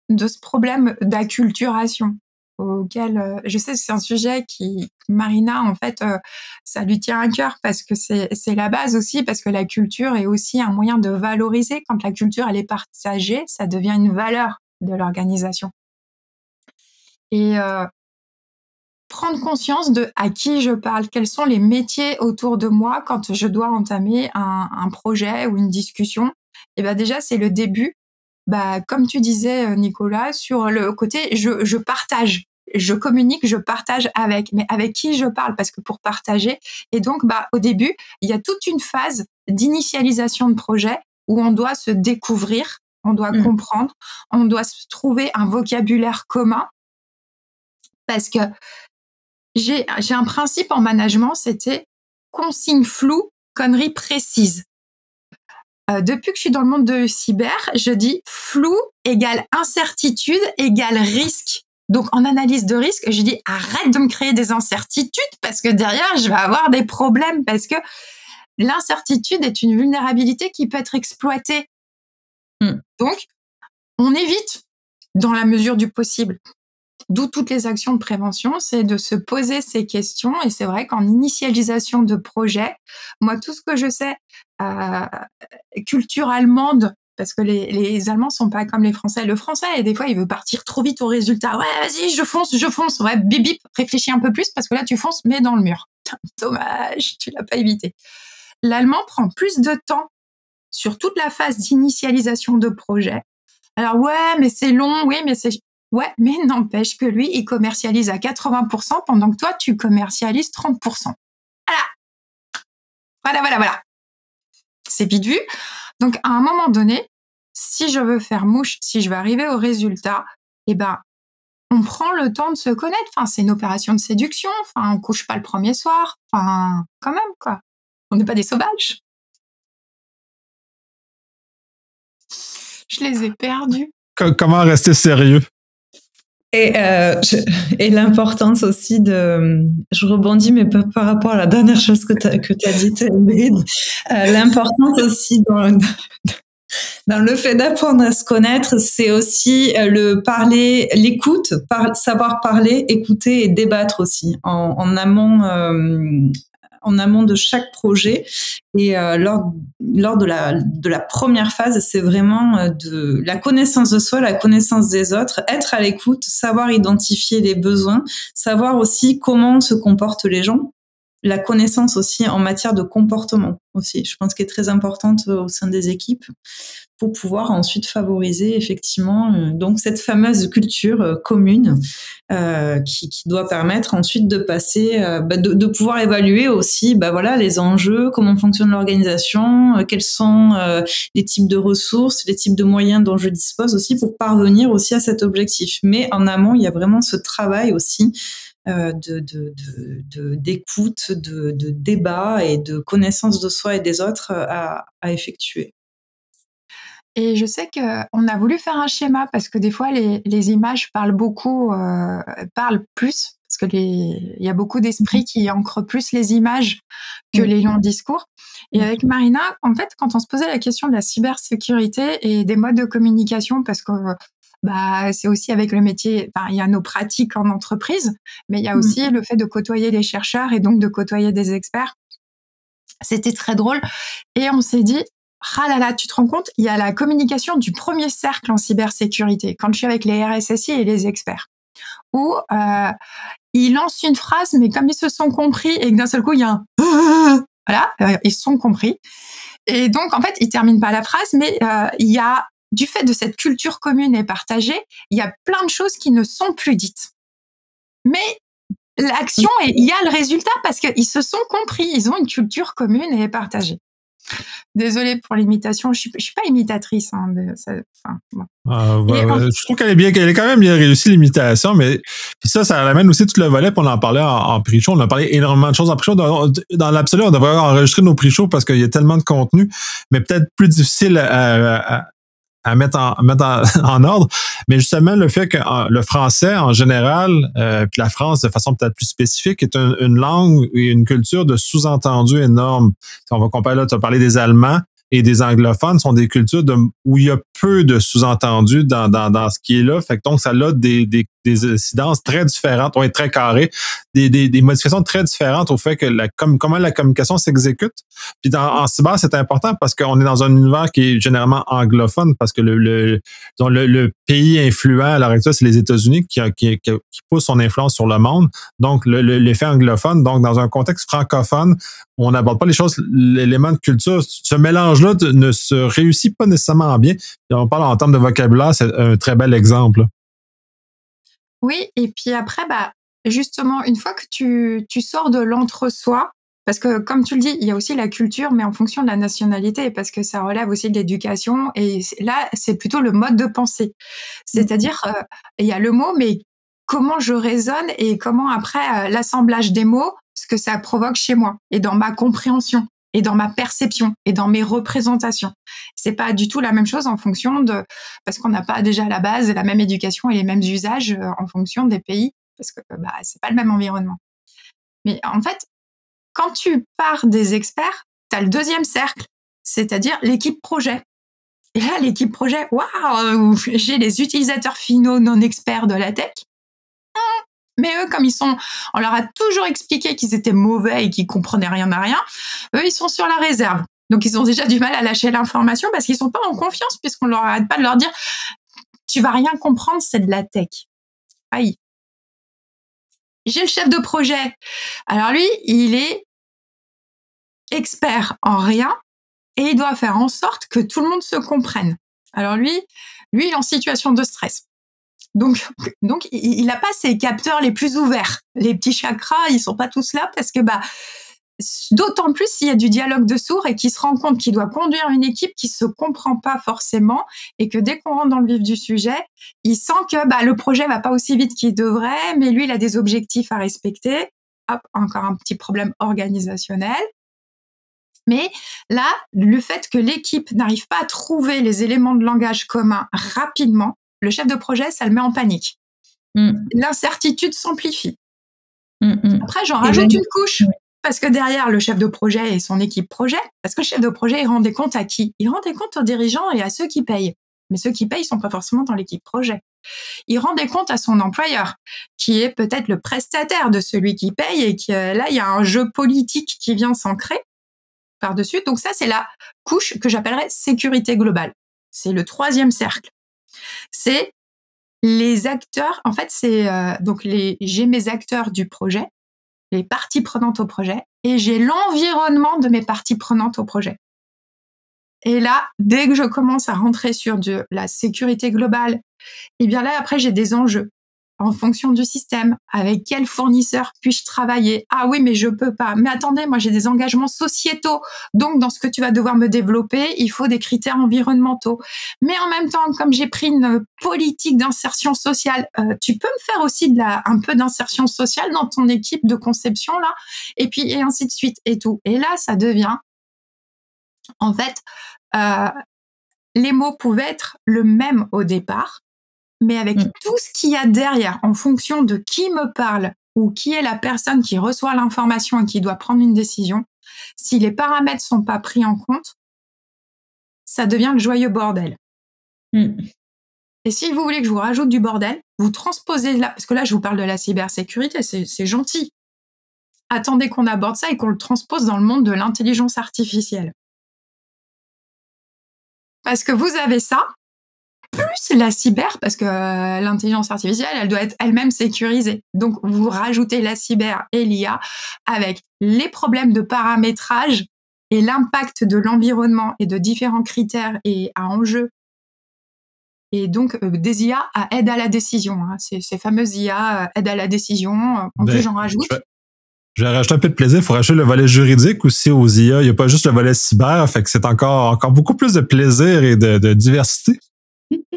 de ce problème d'acculturation auquel je sais que c'est un sujet qui Marina en fait ça lui tient à cœur parce que c'est la base aussi parce que la culture est aussi un moyen de valoriser quand la culture elle est partagée ça devient une valeur de l'organisation et prendre conscience de à qui je parle, quels sont les métiers autour de moi quand je dois entamer un, projet ou une discussion. Et ben déjà c'est le début. Bah comme tu disais euh, Nicolas sur le côté je, je partage, je communique, je partage avec, mais avec qui je parle? Parce que pour partager. Et donc bah au début il y a toute une phase d'initialisation de projet où on doit se découvrir, on doit mmh. comprendre, on doit se trouver un vocabulaire commun parce que j'ai un principe en management, c'était consigne floue, connerie précise. Euh, depuis que je suis dans le monde de cyber, je dis flou égale incertitude égale risque. Donc en analyse de risque, je dis arrête de me créer des incertitudes parce que derrière, je vais avoir des problèmes parce que l'incertitude est une vulnérabilité qui peut être exploitée. Hmm. Donc, on évite dans la mesure du possible. D'où toutes les actions de prévention, c'est de se poser ces questions. Et c'est vrai qu'en initialisation de projet, moi, tout ce que je sais, euh, culture allemande, parce que les, les Allemands sont pas comme les Français. Le Français, des fois, il veut partir trop vite au résultat. Ouais, vas-y, je fonce, je fonce. Ouais, bip, bip, réfléchis un peu plus parce que là, tu fonces, mais dans le mur. Dommage, tu l'as pas évité. L'allemand prend plus de temps sur toute la phase d'initialisation de projet. Alors ouais, mais c'est long, oui, mais c'est Ouais, mais n'empêche que lui, il commercialise à 80% pendant que toi, tu commercialises 30%. Voilà. Voilà, voilà, voilà. C'est vite vu. Donc, à un moment donné, si je veux faire mouche, si je veux arriver au résultat, eh ben, on prend le temps de se connaître. Enfin, c'est une opération de séduction. Enfin, on couche pas le premier soir. Enfin, quand même, quoi. On n'est pas des sauvages. Je les ai perdus. Comment rester sérieux? Et, euh, et l'importance aussi de, je rebondis, mais par rapport à la dernière chose que tu as, que as dit, euh, l'importance aussi dans, le fait d'apprendre à se connaître, c'est aussi euh, le parler, l'écoute, par, savoir parler, écouter et débattre aussi en, amont, en amont de chaque projet. Et euh, lors, lors de, la, de la première phase, c'est vraiment euh, de la connaissance de soi, la connaissance des autres, être à l'écoute, savoir identifier les besoins, savoir aussi comment se comportent les gens la connaissance aussi en matière de comportement aussi, je pense qu'elle est très importante au sein des équipes pour pouvoir ensuite favoriser effectivement euh, donc cette fameuse culture euh, commune euh, qui, qui, doit permettre ensuite de passer, bah, de, de, pouvoir évaluer aussi bah voilà les enjeux, comment fonctionne l'organisation, quels sont les types de ressources, les types de moyens dont je dispose aussi pour parvenir aussi à cet objectif. Mais en amont, il y a vraiment ce travail aussi euh, de, d'écoute, de, de, débat et de connaissance de soi et des autres à, à effectuer. Et je sais qu'on a voulu faire un schéma parce que des fois les, les images parlent beaucoup, euh, parlent plus parce que il y a beaucoup d'esprits qui ancrent plus les images que les longs discours. Et avec Marina, en fait, quand on se posait la question de la cybersécurité et des modes de communication, parce que bah, c'est aussi avec le métier, il y a nos pratiques en entreprise, mais il y a mmh. aussi le fait de côtoyer les chercheurs et donc de côtoyer des experts. C'était très drôle. Et on s'est dit, ah là là, tu te rends compte, il y a la communication du premier cercle en cybersécurité, quand je suis avec les RSSI et les experts, où euh, ils lancent une phrase, mais comme ils se sont compris et que d'un seul coup, il y a un voilà, euh, ils se sont compris. Et donc, en fait, ils terminent pas la phrase, mais euh, il y a du fait de cette culture commune et partagée, il y a plein de choses qui ne sont plus dites. Mais l'action, il y a le résultat parce qu'ils se sont compris, ils ont une culture commune et partagée. Désolée pour l'imitation, je suis, suis pas imitatrice. Hein, ah, je trouve qu'elle est bien, qu'elle est quand même bien réussie l'imitation, mais ça, ça amène aussi tout le volet. Pour en parler en, en pre-show. On a parlé énormément de choses en pre-show. Dans, l'absolu, on devrait enregistrer nos pre-shows parce qu'il y a tellement de contenu, mais peut-être plus difficile à, à mettre en, mettre en, ordre. Mais justement, le fait que le français, en général, euh, puis la France, de façon peut-être plus spécifique, est une langue et une culture de sous-entendu énorme. Si on va comparer là, tu as parlé des Allemands et des anglophones, sont des cultures où il y a peu de sous-entendus dans, dans, dans ce qui est là. Donc, ça a des, des des incidences très différentes, est très carré, des, des, modifications très différentes au fait que la, comme, comment la communication s'exécute. Puis dans, en cyber, c'est important parce qu'on est dans un univers qui est généralement anglophone, parce que le, le, le, le pays influent à l'heure actuelle, c'est les États-Unis qui, qui, qui, poussent son influence sur le monde. Donc, l'effet anglophone. Donc, dans un contexte francophone, on n'aborde pas les choses, l'élément de culture. Ce mélange-là ne se réussit pas nécessairement bien. on parle en termes de vocabulaire, c'est un très bel exemple. Oui, et puis après, bah, justement, une fois que tu, tu sors de l'entre-soi, parce que comme tu le dis, il y a aussi la culture, mais en fonction de la nationalité, parce que ça relève aussi de l'éducation. Et là, c'est plutôt le mode de pensée. C'est-à-dire, euh, il y a le mot, mais comment je raisonne et comment après euh, l'assemblage des mots, ce que ça provoque chez moi et dans ma compréhension et dans ma perception et dans mes représentations. C'est pas du tout la même chose en fonction de parce qu'on n'a pas déjà la base la même éducation et les mêmes usages euh, en fonction des pays parce que bah c'est pas le même environnement. Mais en fait, quand tu pars des experts, tu as le deuxième cercle, c'est-à-dire l'équipe projet. Et là, l'équipe projet, waouh, j'ai les utilisateurs finaux non experts de la tech mais eux, comme ils sont, on leur a toujours expliqué qu'ils étaient mauvais et qu'ils comprenaient rien à rien, eux, ils sont sur la réserve. Donc, ils ont déjà du mal à lâcher l'information parce qu'ils sont pas en confiance puisqu'on leur arrête pas de leur dire, tu vas rien comprendre, c'est de la tech. Aïe. J'ai le chef de projet. Alors lui, il est expert en rien et il doit faire en sorte que tout le monde se comprenne. Alors lui, lui, il est en situation de stress. Donc, donc il n'a pas ses capteurs les plus ouverts. Les petits chakras, ils sont pas tous là parce que bah d'autant plus s'il y a du dialogue de sourds et qu'il se rend compte qu'il doit conduire une équipe qui se comprend pas forcément et que dès qu'on rentre dans le vif du sujet, il sent que bah, le projet va pas aussi vite qu'il devrait, mais lui il a des objectifs à respecter. Hop, encore un petit problème organisationnel. Mais là, le fait que l'équipe n'arrive pas à trouver les éléments de langage commun rapidement, le chef de projet, ça le met en panique. Mm. L'incertitude s'amplifie. Mm, mm. Après, j'en rajoute une couche. Parce que derrière le chef de projet et son équipe projet, parce que le chef de projet, il rend des comptes à qui? Il rend des comptes aux dirigeants et à ceux qui payent. Mais ceux qui payent, sont pas forcément dans l'équipe projet. Il rend des comptes à son employeur, qui est peut-être le prestataire de celui qui paye et que là, il y a un jeu politique qui vient s'ancrer par-dessus. Donc ça, c'est la couche que j'appellerais sécurité globale. C'est le troisième cercle c'est les acteurs. En fait, c'est euh, donc j'ai mes acteurs du projet, les parties prenantes au projet, et j'ai l'environnement de mes parties prenantes au projet. Et là, dès que je commence à rentrer sur de la sécurité globale, et eh bien là, après, j'ai des enjeux en fonction du système, avec quel fournisseur puis-je travailler? Ah oui, mais je peux pas. Mais attendez, moi j'ai des engagements sociétaux. Donc dans ce que tu vas devoir me développer, il faut des critères environnementaux. Mais en même temps, comme j'ai pris une politique d'insertion sociale, euh, tu peux me faire aussi un peu d'insertion sociale dans ton équipe de conception là, et puis et ainsi de suite et tout. Et là, ça devient en fait euh, les mots pouvaient être le même au départ, mais avec mm. tout ce qu'il y a derrière, en fonction de qui me parle ou qui est la personne qui reçoit l'information et qui doit prendre une décision, si les paramètres sont pas pris en compte, ça devient le joyeux bordel. Mm. Et si vous voulez que je vous rajoute du bordel, vous transposez là, parce que là je vous parle de la cybersécurité, c'est gentil. Attendez qu'on aborde ça et qu'on le transpose dans le monde de l'intelligence artificielle. Parce que vous avez ça, plus la cyber, parce que euh, l'intelligence artificielle, elle doit être elle-même sécurisée. Donc, vous rajoutez la cyber et l'IA avec les problèmes de paramétrage et l'impact de l'environnement et de différents critères et à enjeu. Et donc, euh, des IA à aide à la décision. Hein. Ces, fameuses IA euh, aide à la décision. En plus, ben, j'en rajoute. Je vais rajouter un peu de plaisir. Il faut rajouter le volet juridique aussi aux IA. Il n'y a pas juste le volet cyber. Fait que c'est encore, encore beaucoup plus de plaisir et de diversité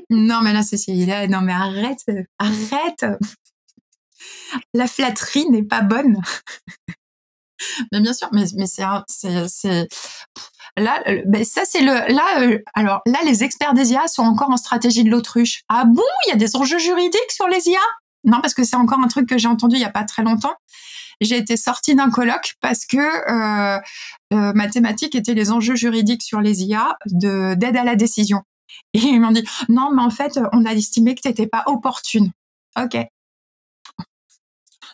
non, mais là, c'est là, non, mais arrête, arrête. La flatterie n'est pas bonne. mais bien sûr, mais, mais c'est, là, ben c'est là, euh, alors là, les experts des IA sont encore en stratégie de l'autruche. Ah bon, il y a des enjeux juridiques sur les IA Non, parce que c'est encore un truc que j'ai entendu il y a pas très longtemps. J'ai été sortie d'un colloque parce que euh, euh, ma thématique était les enjeux juridiques sur les IA de d'aide à la décision. Et ils m'ont dit, non, mais en fait, on a estimé que tu n'étais pas opportune. OK.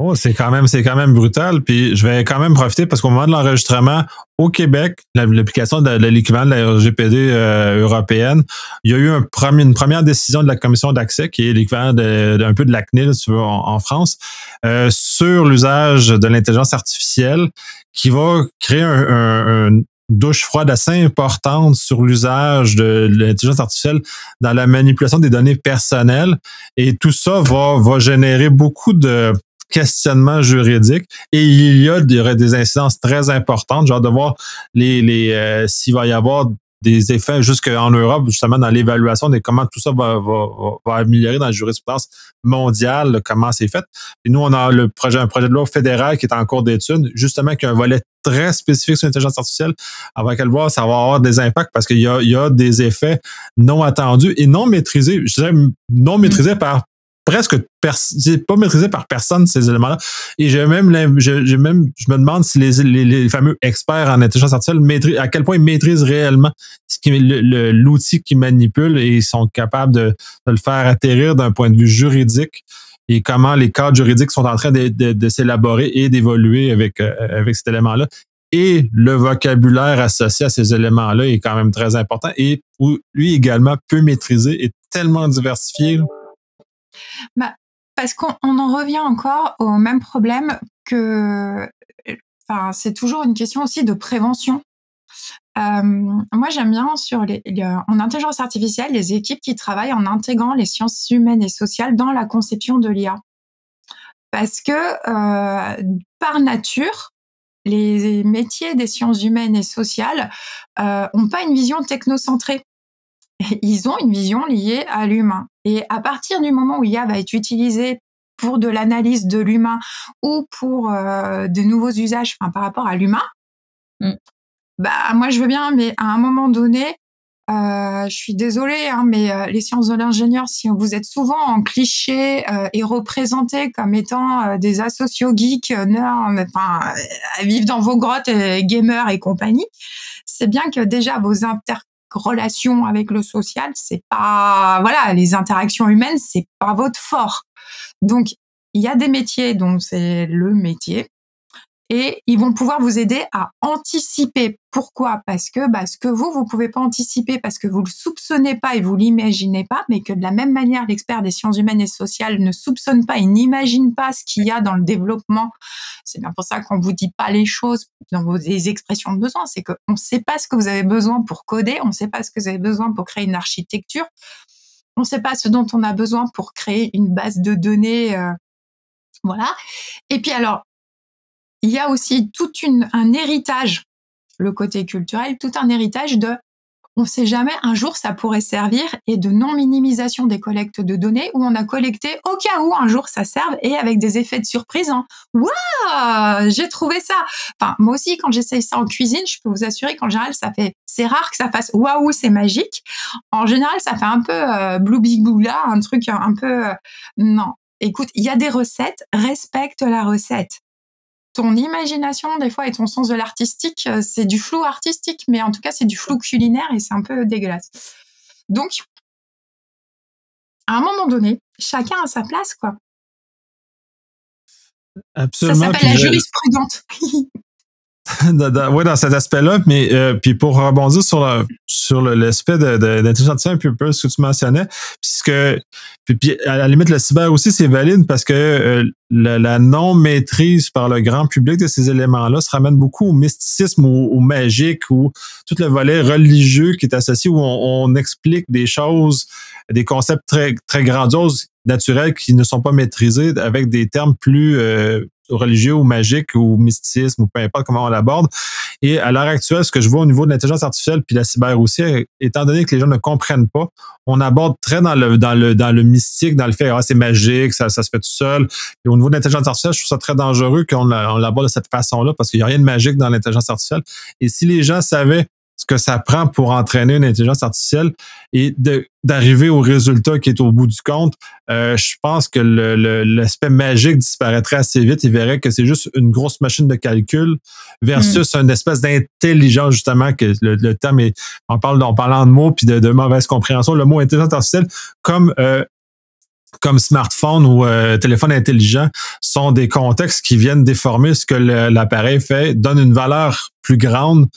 Oh, c'est quand même, c'est quand même brutal. Puis je vais quand même profiter parce qu'au moment de l'enregistrement, au Québec, l'application de, l'équivalent de la RGPD euh, européenne, il y a eu une première décision de la commission d'accès, qui est l'équivalent d'un peu de la CNIL, tu veux, en, France, euh, sur l'usage de l'intelligence artificielle, qui va créer un, douche froide assez importante sur l'usage de l'intelligence artificielle dans la manipulation des données personnelles. Et tout ça va, va générer beaucoup de questionnements juridiques. Et il y a des, des incidences très importantes, genre de voir les, les euh, s'il va y avoir des effets jusqu'en Europe, justement, dans l'évaluation de comment tout ça va, va, va, améliorer dans la jurisprudence mondiale, comment c'est fait. Et nous, on a le projet, un projet de loi fédéral qui est en cours d'étude, justement, qui a un volet très spécifique sur l'intelligence artificielle. Avec le voir, ça va avoir des impacts parce qu'il y a, il y a des effets non attendus et non maîtrisés. Je dirais non maîtrisés par presque pas maîtrisé par personne ces éléments-là. Et j'ai même, même, je me demande si les, les, fameux experts en intelligence artificielle maîtrisent, à quel point ils maîtrisent réellement l'outil qu'ils manipulent et ils sont capables de, de le faire atterrir d'un point de vue juridique et comment les cadres juridiques sont en train de, de, s'élaborer et d'évoluer avec, euh, avec cet élément-là. Et le vocabulaire associé à ces éléments-là est quand même très important et lui également peut maîtriser et tellement diversifié. Bah, parce qu'on en revient encore au même problème que, enfin, c'est toujours une question aussi de prévention. Euh, moi, j'aime bien sur les, en intelligence artificielle les équipes qui travaillent en intégrant les sciences humaines et sociales dans la conception de l'IA. Parce que euh, par nature, les métiers des sciences humaines et sociales euh, ont pas une vision technocentrée. Ils ont une vision liée à l'humain. Et à partir du moment où IA va être utilisée pour de l'analyse de l'humain ou pour euh, de nouveaux usages enfin, par rapport à l'humain, mm. bah moi je veux bien, mais à un moment donné, euh, je suis désolée, hein, mais euh, les sciences de l'ingénieur, si vous êtes souvent en cliché et représentés comme étant des asociaux geeks, nerds, enfin, vivre dans vos grottes, gamers et compagnie, c'est bien que déjà vos inter relation avec le social, c'est pas voilà, les interactions humaines, c'est pas votre fort. Donc il y a des métiers dont c'est le métier et ils vont pouvoir vous aider à anticiper. Pourquoi? Parce que bah, ce que vous, vous pouvez pas anticiper parce que vous le soupçonnez pas et vous l'imaginez pas, mais que de la même manière, l'expert des sciences humaines et sociales ne soupçonne pas et n'imagine pas ce qu'il y a dans le développement. C'est bien pour ça qu'on vous dit pas les choses dans vos expressions de besoin. C'est qu'on ne sait pas ce que vous avez besoin pour coder, on ne sait pas ce que vous avez besoin pour créer une architecture, on ne sait pas ce dont on a besoin pour créer une base de données. Euh, voilà. Et puis alors, il y a aussi tout un héritage, le côté culturel, tout un héritage de on ne sait jamais, un jour ça pourrait servir et de non-minimisation des collectes de données où on a collecté au cas où un jour ça serve et avec des effets de surprise en waouh, j'ai trouvé ça. Enfin, moi aussi, quand j'essaye ça en cuisine, je peux vous assurer qu'en général, ça fait, c'est rare que ça fasse waouh, c'est magique. En général, ça fait un peu euh, blue big un truc un peu, euh, non. Écoute, il y a des recettes, respecte la recette ton imagination des fois et ton sens de l'artistique, euh, c'est du flou artistique, mais en tout cas c'est du flou culinaire et c'est un peu dégueulasse. Donc, à un moment donné, chacun a sa place, quoi. Absolument. Ça s'appelle la jurisprudente. dans, ouais, dans cet aspect-là, mais euh, puis pour rebondir sur le, sur l'aspect de, d'intelligence artificielle, un peu ce que tu mentionnais, puisque puis, à la limite le cyber aussi c'est valide parce que euh, la, non maîtrise par le grand public de ces éléments-là se ramène beaucoup au mysticisme, au, au, magique, ou tout le volet religieux qui est associé où on, on explique des choses, des concepts très très grandioses naturels qui ne sont pas maîtrisés avec des termes plus euh, religieux ou magique ou mysticisme ou peu importe comment on l'aborde. Et à l'heure actuelle, ce que je vois au niveau de l'intelligence artificielle puis la cyber aussi, étant donné que les gens ne comprennent pas, on aborde très dans le dans le dans le mystique, dans le fait ah c'est magique, ça, ça se fait tout seul. Et au niveau de l'intelligence artificielle, je trouve ça très dangereux qu'on on l'aborde de cette façon-là parce qu'il n'y a rien de magique dans l'intelligence artificielle. Et si les gens savaient ce que ça prend pour entraîner une intelligence artificielle et d'arriver au résultat qui est au bout du compte, euh, je pense que l'aspect magique disparaîtrait assez vite. Ils verraient que c'est juste une grosse machine de calcul versus mm. une espèce d'intelligence, justement, que le, terme est, on parle en parlant de mots puis de, mauvaise compréhension, le mot intelligence artificielle comme euh, comme smartphone ou euh, téléphone intelligent sont des contextes qui viennent déformer ce que l'appareil fait, donnent une valeur plus grande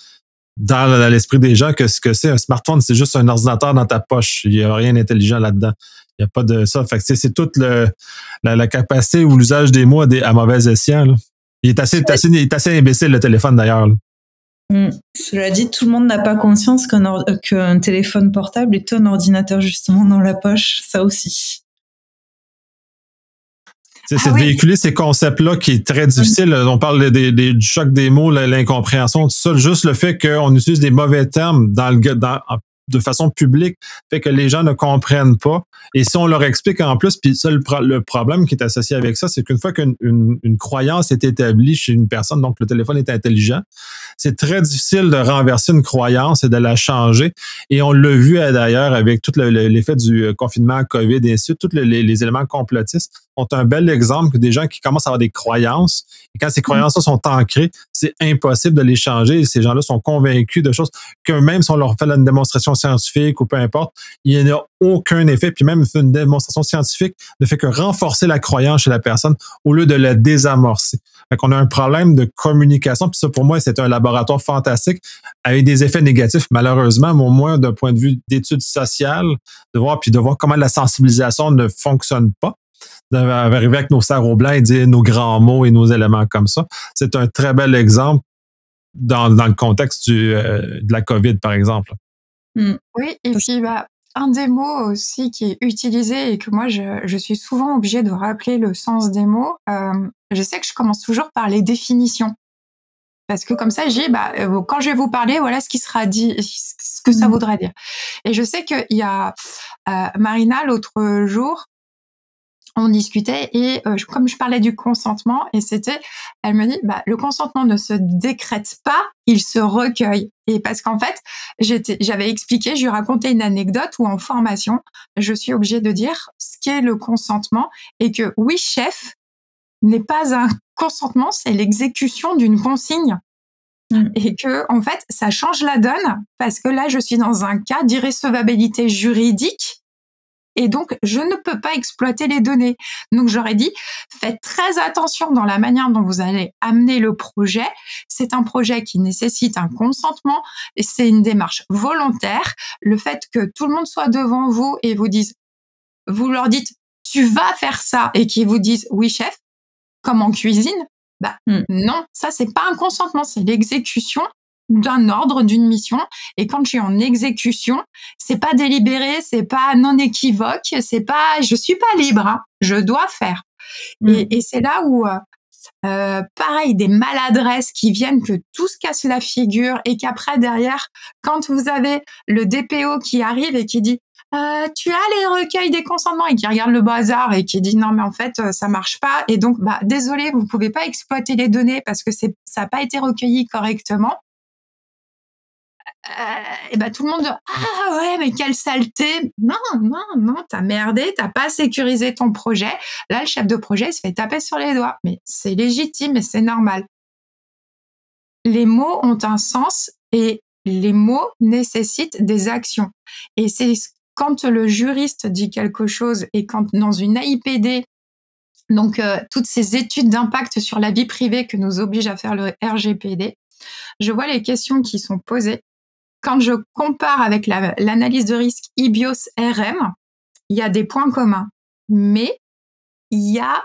dans, l'esprit des gens que ce que c'est un smartphone, c'est juste un ordinateur dans ta poche. Il n'y a rien d'intelligent là-dedans. Il n'y a pas de ça. Fait c'est toute la, capacité ou l'usage des mots à, mauvais escient. Il est assez, il assez imbécile, le téléphone, d'ailleurs. Mm. Cela dit, tout le monde n'a pas conscience qu'un téléphone portable est un ordinateur justement dans la poche, ça aussi. C'est ah véhiculer ces concepts-là qui est très difficile. On parle des, du choc des mots, l'incompréhension, tout ça. Juste le fait qu'on utilise des mauvais termes dans le, dans, de façon publique fait que les gens ne comprennent pas. Et si on leur explique en plus, puis ça, le, problème qui est associé avec ça, c'est qu'une fois qu'une une, croyance est établie chez une personne, donc le téléphone est intelligent, c'est très difficile de renverser une croyance et de la changer. Et on l'a vu euh, d'ailleurs avec tout l'effet du euh, confinement COVID et ainsi, tous les, les éléments complotistes ont un bel exemple que des gens qui commencent à avoir des croyances. Et quand ces mm. croyances-là sont ancrées, c'est impossible de les changer. Et ces gens-là sont convaincus de choses que même si on leur fait une démonstration scientifique ou peu importe, il n'y a aucun effet. Puis même une démonstration scientifique ne fait que renforcer la croyance chez la personne au lieu de la désamorcer. Fait qu'on a un problème de communication. Puis ça, pour moi, c'est un laboratoire fantastique avec des effets négatifs, malheureusement, mais au moins d'un point de vue d'études sociales, de voir puis de voir comment la sensibilisation ne fonctionne pas d'arriver avec nos sarraux blancs et dire nos grands mots et nos éléments comme ça. C'est un très bel exemple dans, le contexte euh, de la COVID, par exemple. Mm. Oui, et puis bah, un des mots aussi qui est utilisé et que moi je, suis souvent obligée de rappeler le sens des mots, euh, je sais que je commence toujours par les définitions. Parce que comme ça, j'ai bah, euh, quand je vais vous parler, voilà ce qui sera dit, ce que ça mm. voudrait dire. Et je sais qu'il y a Marina l'autre jour, on discutait et euh, comme je parlais du consentement et c'était elle me dit bah le consentement ne se décrète pas il se recueille et parce qu'en fait j'étais j'avais expliqué je lui racontais une anecdote où en formation je suis obligée de dire ce qu'est le consentement et que oui chef n'est pas un consentement c'est l'exécution d'une consigne mmh. et que en fait ça change la donne parce que là je suis dans un cas d'irrécevabilité juridique et donc je ne peux pas exploiter les données. Donc j'aurais dit, faites très attention dans la manière dont vous allez amener le projet. C'est un projet qui nécessite un consentement et c'est une démarche volontaire. Le fait que tout le monde soit devant vous et vous dise, vous leur dites, tu vas faire ça et qu'ils vous disent, oui chef, comme en cuisine, bah hmm. non, ça c'est pas un consentement, c'est l'exécution d'un ordre, d'une mission. Et quand je suis en exécution, c'est pas délibéré, c'est pas non équivoque, c'est pas, je suis pas libre, hein. je dois faire. Mm. Et, c'est là où, euh, euh, pareil, des maladresses qui viennent que tout se casse la figure et qu'après derrière, quand vous avez le DPO qui arrive et qui dit euh, tu as les recueils des consentements et qui regarde le bazar et qui dit non mais en fait ça marche pas et donc bah désolé vous pouvez pas exploiter les données parce que c'est ça n'a pas été recueilli correctement euh, et ben tout le monde ah ouais mais quelle saleté. Non non non t'as merdé t'as pas sécurisé ton projet. Là le chef de projet se fait taper sur les doigts. Mais c'est légitime et c'est normal. Les mots ont un sens et les mots nécessitent des actions. Et c'est quand le juriste dit quelque chose et quand dans une AIPD donc euh, toutes ces études d'impact sur la vie privée que nous oblige à faire le RGPD je vois les questions qui sont posées quand je compare avec l'analyse de risque IBIOS RM, il y a des points communs, mais il y a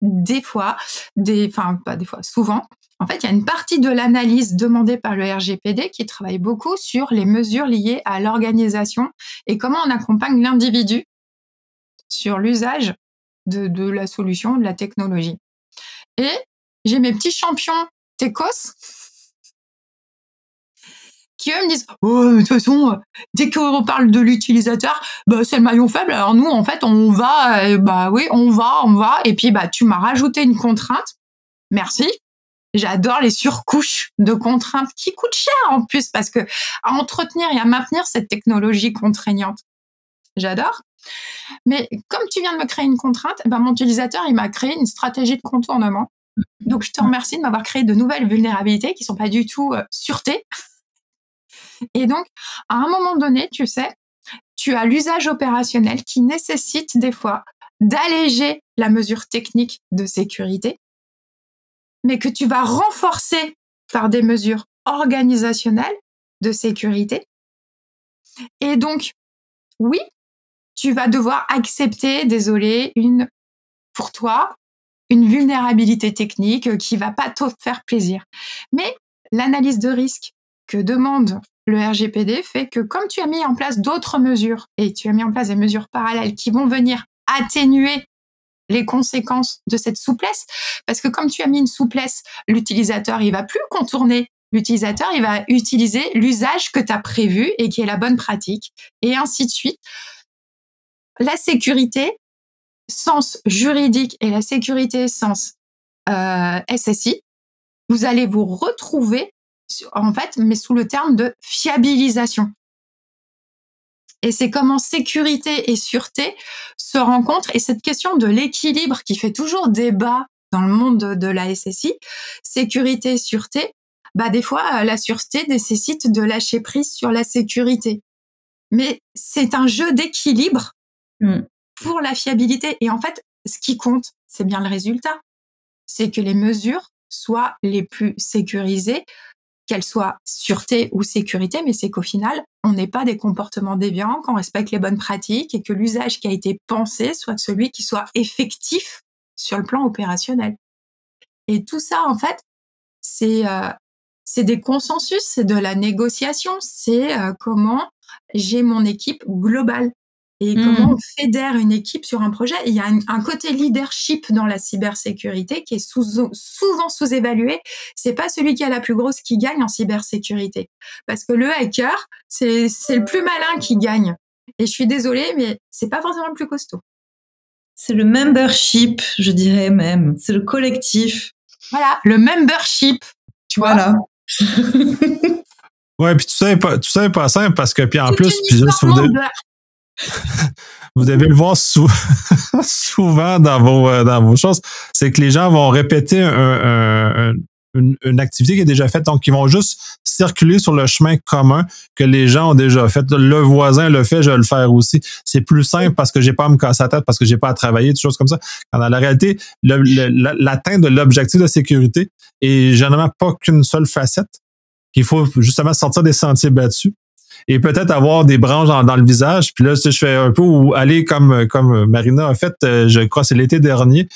des fois, des, enfin pas des fois, souvent, en fait, il y a une partie de l'analyse demandée par le RGPD qui travaille beaucoup sur les mesures liées à l'organisation et comment on accompagne l'individu sur l'usage de, de, la solution, de la technologie. Et j'ai mes petits champions TECOS qui eux me disent oh, de toute façon dès qu'on parle de l'utilisateur bah, c'est le maillon faible alors nous en fait on va euh, bah oui on va on va et puis bah tu m'as rajouté une contrainte merci J'adore les surcouches de contraintes qui coûtent cher en plus parce que à entretenir et à maintenir cette technologie contraignante. J'adore. Mais comme tu viens de me créer une contrainte, ben mon utilisateur, il m'a créé une stratégie de contournement. Donc, je te remercie de m'avoir créé de nouvelles vulnérabilités qui sont pas du tout euh, sûreté, et donc, à un moment donné, tu sais, tu as l'usage opérationnel qui nécessite des fois d'alléger la mesure technique de sécurité, mais que tu vas renforcer par des mesures organisationnelles de sécurité. Et donc, oui, tu vas devoir accepter, désolé, une, pour toi, une vulnérabilité technique qui va pas te faire plaisir. Mais l'analyse de risque que demande le RGPD fait que comme tu as mis en place d'autres mesures et tu as mis en place des mesures parallèles qui vont venir atténuer les conséquences de cette souplesse, parce que comme tu as mis une souplesse, l'utilisateur, il va plus contourner. L'utilisateur, il va utiliser l'usage que tu as prévu et qui est la bonne pratique, et ainsi de suite. La sécurité, sens juridique et la sécurité sens euh, SSI, vous allez vous retrouver en fait, mais sous le terme de fiabilisation. Et c'est comment sécurité et sûreté se rencontrent. Et cette question de l'équilibre qui fait toujours débat dans le monde de, la SSI, sécurité et sûreté, bah des fois la sûreté nécessite de lâcher prise sur la sécurité. Mais c'est un jeu d'équilibre mm. pour la fiabilité. Et en fait, ce qui compte, c'est bien le résultat. C'est que les mesures soient les plus sécurisées qu'elle soit sûreté ou sécurité, mais c'est qu'au final, on n'est pas des comportements déviants, qu'on respecte les bonnes pratiques et que l'usage qui a été pensé soit celui qui soit effectif sur le plan opérationnel. Et tout ça, en fait, c'est euh, des consensus, c'est de la négociation, c'est euh, comment j'ai mon équipe globale et mmh. comment on fédère une équipe sur un projet? il y a un, côté leadership dans la cybersécurité qui est souvent sous-évalué. C'est pas celui qui a la plus grosse qui gagne en cybersécurité, parce que le hacker, c'est le plus malin qui gagne. Et je suis désolée, mais c'est pas forcément le plus costaud. C'est le membership, je dirais même. C'est le collectif. Voilà, le membership. Tu vois? Voilà. ouais, puis tout ça est pas, tout ça est pas simple parce que puis en plus, puis vous devez le voir souvent dans vos, euh, dans vos choses, c'est que les gens vont répéter une, activité qui est déjà faite, donc ils vont juste circuler sur le chemin commun que les gens ont déjà fait. Le voisin le fait, je vais le faire aussi. C'est plus simple parce que j'ai pas à me casser la tête, parce que j'ai pas à travailler, des choses comme ça. Quand dans la réalité, l'atteinte de l'objectif de sécurité est généralement pas qu'une seule facette. Il faut justement sortir des sentiers battus et peut-être avoir des branches dans, le visage. Puis là, je fais un peu ou aller comme comme Marina a fait, euh, je crois c'est l'été dernier,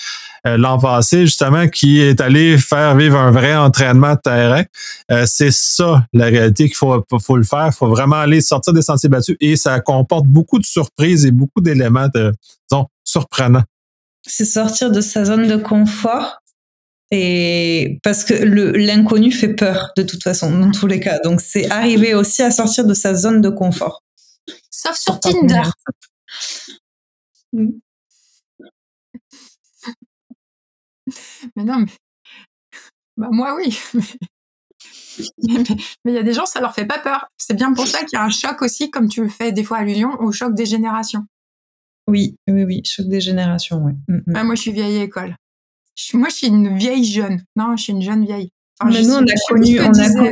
euh, l'an passé justement, qui est allé faire vivre un vrai entraînement de terrain. Euh, c'est ça la réalité qu'il faut faut le faire. Il faut vraiment aller sortir des sentiers battus et ça comporte beaucoup de surprises et beaucoup d'éléments disons, surprenants. C'est sortir de sa zone de confort et parce que l'inconnu fait peur de toute façon, dans tous les cas. Donc c'est arriver aussi à sortir de sa zone de confort. Sauf sur Tinder. Mm. Mais non, mais bah moi oui. mais il y a des gens, ça leur fait pas peur. C'est bien pour ça qu'il y a un choc aussi, comme tu le fais des fois allusion, au choc des générations. Oui, oui, oui, choc des générations, oui. Mm, mm. moi, je suis vieille école moi, je suis une vieille jeune. Non, je suis une jeune vieille. Mais nous, on a connu, on a connu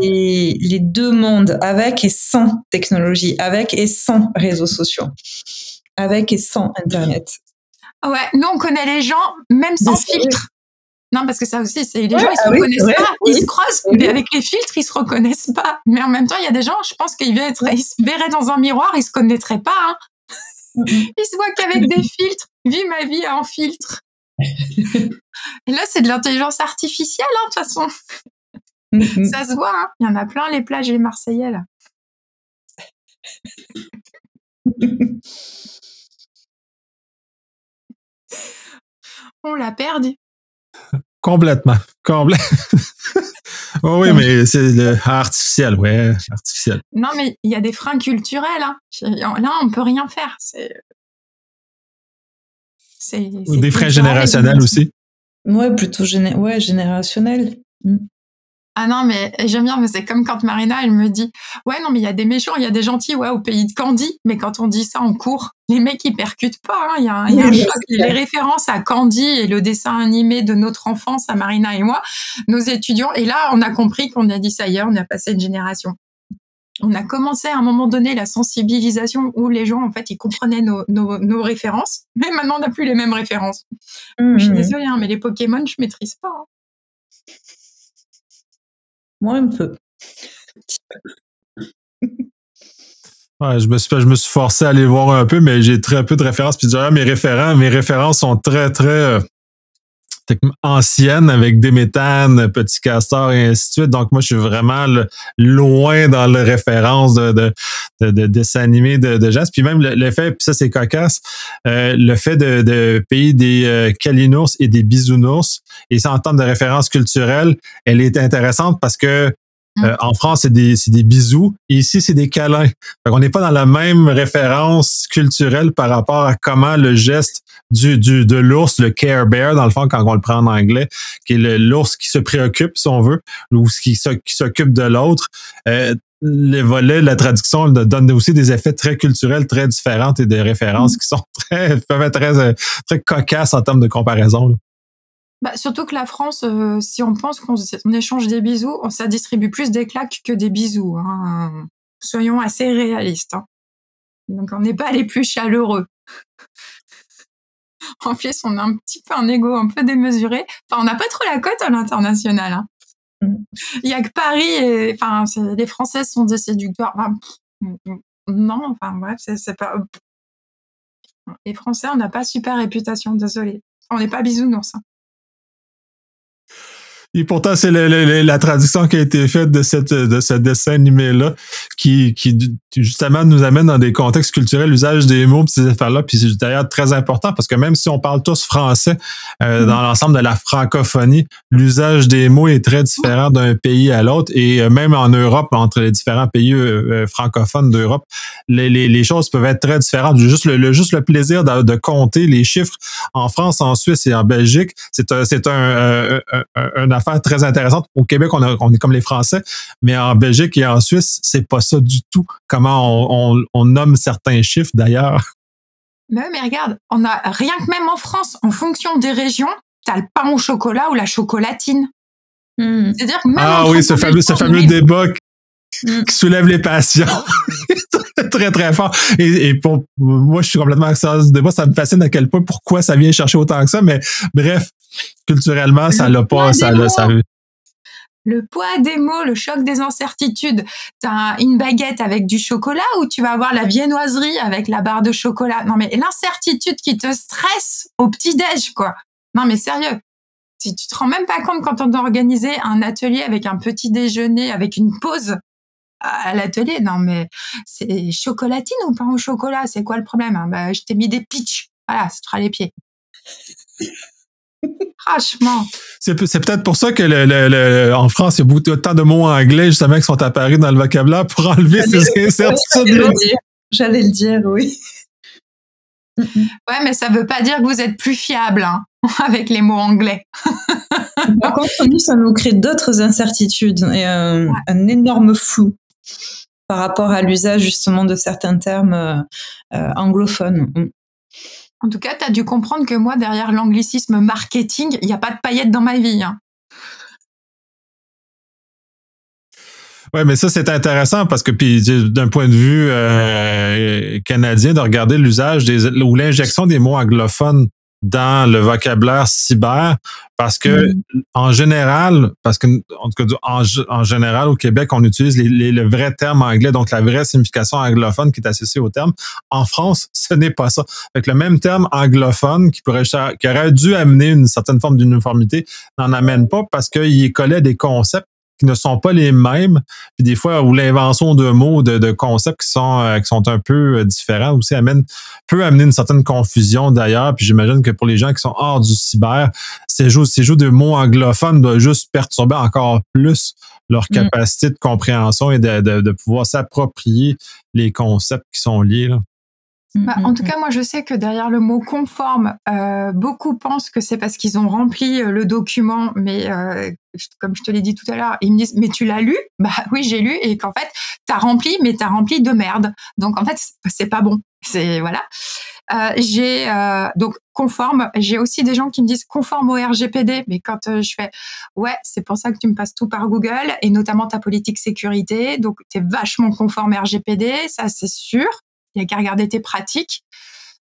les, les, deux mondes, avec et sans technologie, avec et sans réseaux sociaux, avec et sans Internet. Ah ouais, nous, on connaît les gens même sans filtre. Non, parce que ça aussi, c'est les gens, ils se ah reconnaissent pas, ils se croisent, mais avec les filtres, ils se reconnaissent pas. Mais en même temps, il y a des gens, je pense qu'ils ils se verraient dans un miroir, ils se connaîtraient pas. Hein. Ils se voient qu'avec des filtres. Vis ma vie en filtre. Et là, c'est de l'intelligence artificielle, hein, de toute façon. Mm-hmm. Ça se voit, hein. il y en a plein les plages les Marseillais, là. On l'a perdu. Complètement. oh oui, mais c'est artificiel, ouais, artificiel. Non, mais il y a des freins culturels. Hein. Là, on peut rien faire. C'est ou des frais générationnels aussi. Ouais, plutôt ouais, générationnel. Mm. Ah non, mais j'aime bien, mais c'est comme quand Marina, elle me dit Ouais, non, mais il y a des méchants, il y a des gentils, ouais, au pays de Candy. Mais quand on dit ça en cours, les mecs, ils percutent pas. Hein. Il y a, y a un choc. Les références à Candy et le dessin animé de notre enfance, à Marina et moi, nos étudiants. Et là, on a compris qu'on a dit ça hier, on a passé une génération. On a commencé à un moment donné la sensibilisation où les gens, en fait, ils comprenaient nos, nos, références, mais maintenant, on n'a plus les mêmes références. Je suis mmh. désolée, hein, mais les Pokémon, je maîtrise pas. Hein. Moi, un peu. Ouais, je me suis je me suis forcé à aller voir un peu, mais j'ai très peu de références. Puis déjà, mes référents, mes références sont très, très anciennes avec des méthanes, Petit Castor et ainsi de suite. Donc, moi, je suis vraiment loin dans les références de, de, de, de de, jazz. Puis même le, fait, puis ça, c'est cocasse, euh, le fait de, de payer des euh, calinours et des bisounours, et ça en termes de références culturelles, elle est intéressante parce que Euh, en France, c'est des, des bisous. Et ici, c'est des câlins. on n'est pas dans la même référence culturelle par rapport à comment le geste du, du de l'ours, le care bear, dans le fond, quand on le prend en anglais, qui est l'ours qui se préoccupe, si on veut, ou qui, s'occupe de l'autre. Euh, les volets, la traduction donne aussi des effets très culturels, très différents et des références mmh. qui sont très, peuvent être très, très cocasses en termes de comparaison. Bah, surtout que la France, euh, si on pense qu'on échange des bisous, ça distribue plus des claques que des bisous. Hein. Soyons assez réalistes. Hein. Donc on n'est pas les plus chaleureux. en plus, on a un petit peu un ego un peu démesuré. Enfin, on n'a pas trop la cote à l'international. Hein. Mm. Il y a que Paris et enfin les Françaises sont des séducteurs. Non, enfin bref, c'est pas. Les Français, on n'a pas super réputation, désolé. On n'est pas bisounours. Et pourtant, c'est la traduction qui a été faite de, cette, de ce dessin animé-là qui, qui, justement, nous amène dans des contextes culturels, l'usage des mots, ces affaires-là. Puis c'est d'ailleurs très important parce que même si on parle tous français euh, mm-hmm. dans l'ensemble de la francophonie, l'usage des mots est très différent d'un pays à l'autre. Et euh, même en Europe, entre les différents pays euh, francophones d'Europe, les, les, les, choses peuvent être très différentes. Juste le, juste le plaisir de, de, compter les chiffres en France, en Suisse et en Belgique, c'est un, c'est un, un, un affaire très intéressante. Au Québec, on, on, est comme les Français, mais en Belgique et en Suisse, c'est pas ça du tout. Comment on, nomme certains chiffres d'ailleurs? Mais, mais regarde, on a rien que même en France, en fonction des régions, tu as le pain au chocolat ou la chocolatine. Hmm. C'est-à-dire même ah oui, ce fameux, ce fameux débat hmm. qui soulève les passions. très, très fort. Et, pour moi, je suis complètement à ce débat. Ça me fascine à quel point, pourquoi ça vient chercher autant que ça. Mais bref, culturellement, ça l'a pas. Ça, ça, le poids des mots, le choc des incertitudes. T'as une baguette avec du chocolat ou tu vas avoir la viennoiserie avec la barre de chocolat? Non, mais l'incertitude qui te stresse au petit-déj, quoi. Non, mais sérieux. Si tu te rends même pas compte quand on doit organiser un atelier avec un petit déjeuner, avec une pause à l'atelier. Non, mais c'est chocolatine ou pas au chocolat? C'est quoi le problème? Hein? Bah, je t'ai mis des pitchs. Voilà, ça te fera les pieds. Franchement. C'est, peut-être pour ça que le, en France, il y a beaucoup autant de mots anglais justement qui sont apparus dans le vocabulaire pour enlever ces incertitudes. J'allais le dire, oui. Ouais, mais ça veut pas dire que vous êtes plus fiable hein, avec les mots anglais. Par contre, nous, ça nous crée d'autres incertitudes et un, énorme flou par rapport à l'usage justement de certains termes euh, euh, anglophones. En tout cas, tu as dû comprendre que moi, derrière l'anglicisme marketing, il n'y a pas de paillettes dans ma vie. Hein. Ouais, mais ça c'est intéressant parce que d'un point de vue euh, canadien de regarder l'usage ou l'injection des mots anglophones dans le vocabulaire cyber parce que mm. en général, parce que en tout cas en, général au Québec, on utilise les, le vrai terme anglais, donc la vraie signification anglophone qui est associée au terme. En France, ce n'est pas ça. Avec le même terme anglophone qui pourrait qui aurait dû amener une certaine forme d'uniformité, n'en amène pas parce qu'il collait des concepts qui ne sont pas les mêmes. Puis des fois, où l'invention de mots, de, de, concepts qui sont, euh, qui sont un peu euh, différents aussi amène, peut amener une certaine confusion d'ailleurs. Puis j'imagine que pour les gens qui sont hors du cyber, ces jeux, ces jeux de mots anglophones doivent juste perturber encore plus leur mm. capacité de compréhension et de, de, de pouvoir s'approprier les concepts qui sont liés. Là. Bah, en mmh, tout mmh. cas, moi, je sais que derrière le mot conforme, euh, beaucoup pensent que c'est parce qu'ils ont rempli euh, le document, mais euh, comme je te l'ai dit tout à l'heure, ils me disent mais tu l'as lu? Bah oui, j'ai lu et qu'en fait, t'as rempli, mais t'as rempli de merde. Donc en fait, c'est pas bon. C'est voilà. Euh, j'ai donc conforme. J'ai aussi des gens qui me disent conforme au RGPD, mais quand je fais ouais, c'est pour ça que tu me passes tout par Google et notamment ta politique sécurité, donc tu es vachement conforme RGPD, ça c'est sûr. Il y a qu'à regarder tes pratiques.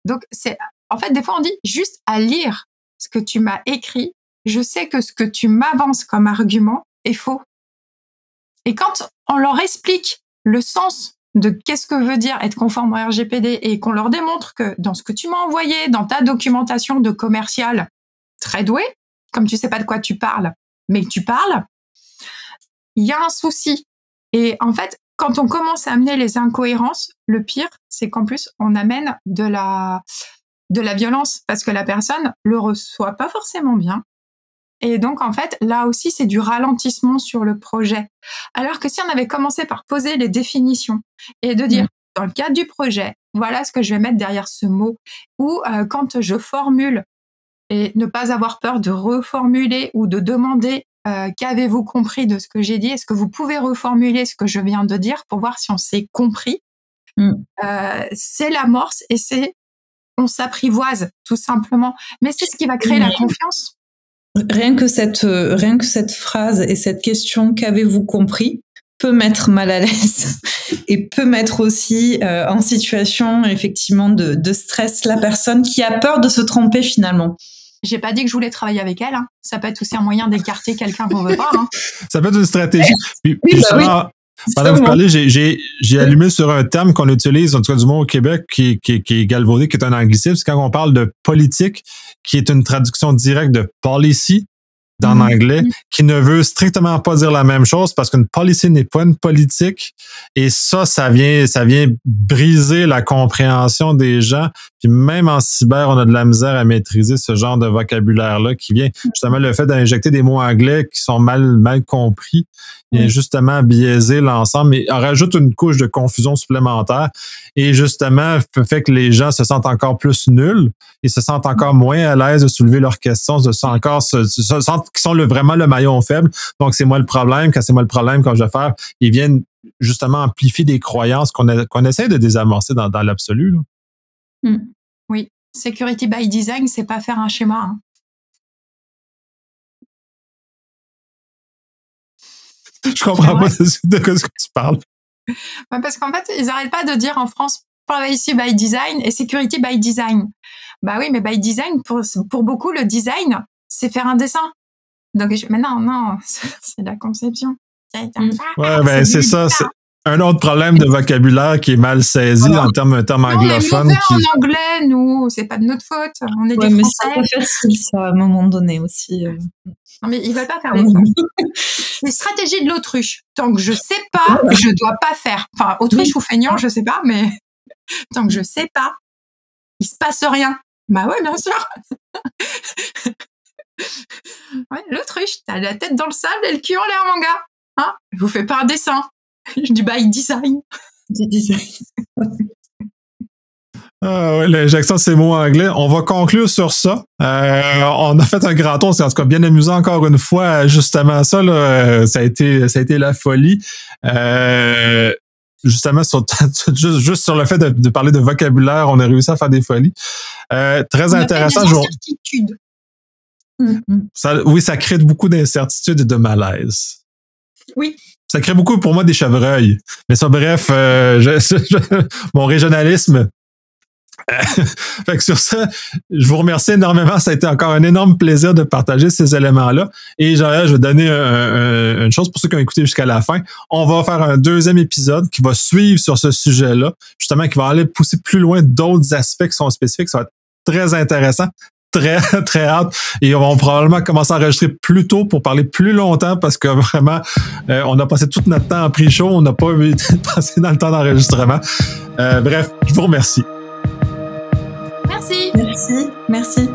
Donc c'est en fait des fois on dit juste à lire ce que tu m'as écrit, je sais que ce que tu m'avances comme argument est faux. Et quand on leur explique le sens de qu'est-ce que veut dire être conforme au RGPD et qu'on leur démontre que dans ce que tu m'as envoyé, dans ta documentation de commercial très doué, comme tu sais pas de quoi tu parles, mais tu parles, il y a un souci. Et en fait, quand on commence à amener les incohérences, le pire, c'est qu'en plus, on amène de la, de la violence parce que la personne le reçoit pas forcément bien. Et donc, en fait, là aussi, c'est du ralentissement sur le projet. Alors que si on avait commencé par poser les définitions et de dire, dans le cadre du projet, voilà ce que je vais mettre derrière ce mot, ou euh, quand je formule et ne pas avoir peur de reformuler ou de demander euh, qu'avez-vous compris de ce que j'ai dit, est-ce que vous pouvez reformuler ce que je viens de dire pour voir si on s'est compris? Mm. Euh, c'est l'amorce et c'est on s'apprivoise tout simplement. Mais c'est ce qui va créer la confiance. Rien que cette, euh, rien que cette phrase et cette question qu'avez-vous compris peut mettre mal à l'aise et peut mettre aussi en situation effectivement de, de, stress la personne qui a peur de se tromper finalement. J'ai pas dit que je voulais travailler avec elle. Hein. Ça peut être aussi un moyen d'écarter quelqu'un qu'on veut pas. Hein. Ça peut être une stratégie. Puis, oui, bah pendant que vous parlez, j'ai allumé sur un terme qu'on utilise, en tout cas du monde au Québec, qui, qui, qui est galvaudé, qui est un anglicisme. C'est quand on parle de politique, qui est une traduction directe de policy, dans mm-hmm. anglais, qui ne veut strictement pas dire la même chose parce qu'une policy n'est pas une politique. Et ça, ça vient, ça vient briser la compréhension des gens. Puis même en cyber, on a de la misère à maîtriser ce genre de vocabulaire-là qui vient justement le fait d'injecter des mots anglais qui sont mal, mal compris et justement biaiser l'ensemble et rajoute une couche de confusion supplémentaire et justement fait que les gens se sentent encore plus nuls et se sentent encore moins à l'aise de soulever leurs questions, de se encore se, se sentent qui sont le, vraiment le maillon faible. Donc, c'est moi le problème. Quand c'est moi le problème, quand je vais faire, ils viennent justement amplifier des croyances qu'on qu'on essaie de désamorcer dans, dans l'absolu. Hmm. Oui. Security by design, c'est pas faire un schéma. Hein. Je comprends pas de, ce que tu parles. parce qu'en fait, ils n'arrêtent pas de dire en France privacy by design et security by design. Bah oui, mais by design, pour, pour beaucoup, le design, c'est faire un dessin. Donc, je, mais non, non, c'est la conception. Mm. Ouais, ben c'est ça. C'est un autre problème de vocabulaire qui est mal saisi en termes, terme anglophone. qui... en anglais, nous, c'est pas de notre faute. On est ouais, des mais Français. C'est facile, ça, à un moment donné aussi. Euh. Non, mais ils veulent pas faire les C'est une stratégie de l'autruche. Tant que je sais pas, je dois pas faire. Enfin, autruche ou feignant, je sais pas, mais tant que je sais pas, il se passe rien. Bah ouais, bien sûr. Ouais, l'autruche, t'as la tête dans le sable et le cul en l'air, mon gars. Hein je vous fais pas un dessin. du by design. Du design. Ah ouais, l'injection de ces mots anglais. On va conclure sur ça. Euh, on a fait un grand tour, c'est en tout cas bien amusant encore une fois. Justement, ça, là, ça a été, ça a été la folie. Euh, justement, sur, juste, juste, sur le fait de, de, parler de vocabulaire, on a réussi à faire des folies. Euh, très on intéressant. A fait des. Ça, oui, ça crée beaucoup d'incertitudes et de malaise. Oui. Ça crée beaucoup pour moi des chevreuils. Mais ça, bref, euh, je, mon régionalisme. fait que sur ça, je vous remercie énormément. Ça a été encore un énorme plaisir de partager ces éléments-là. Et je vais donner une chose pour ceux qui ont écouté jusqu'à la fin. On va faire un deuxième épisode qui va suivre sur ce sujet-là, justement, qui va aller pousser plus loin d'autres aspects qui sont spécifiques. Ça va être très intéressant très, très hâte. Et on va probablement commencer à enregistrer plus tôt pour parler plus longtemps parce que vraiment, euh, on a passé tout notre temps en pré-show. On n'a pas eu passer dans le temps d'enregistrement. Euh, bref, je vous remercie. Merci. Merci. Merci.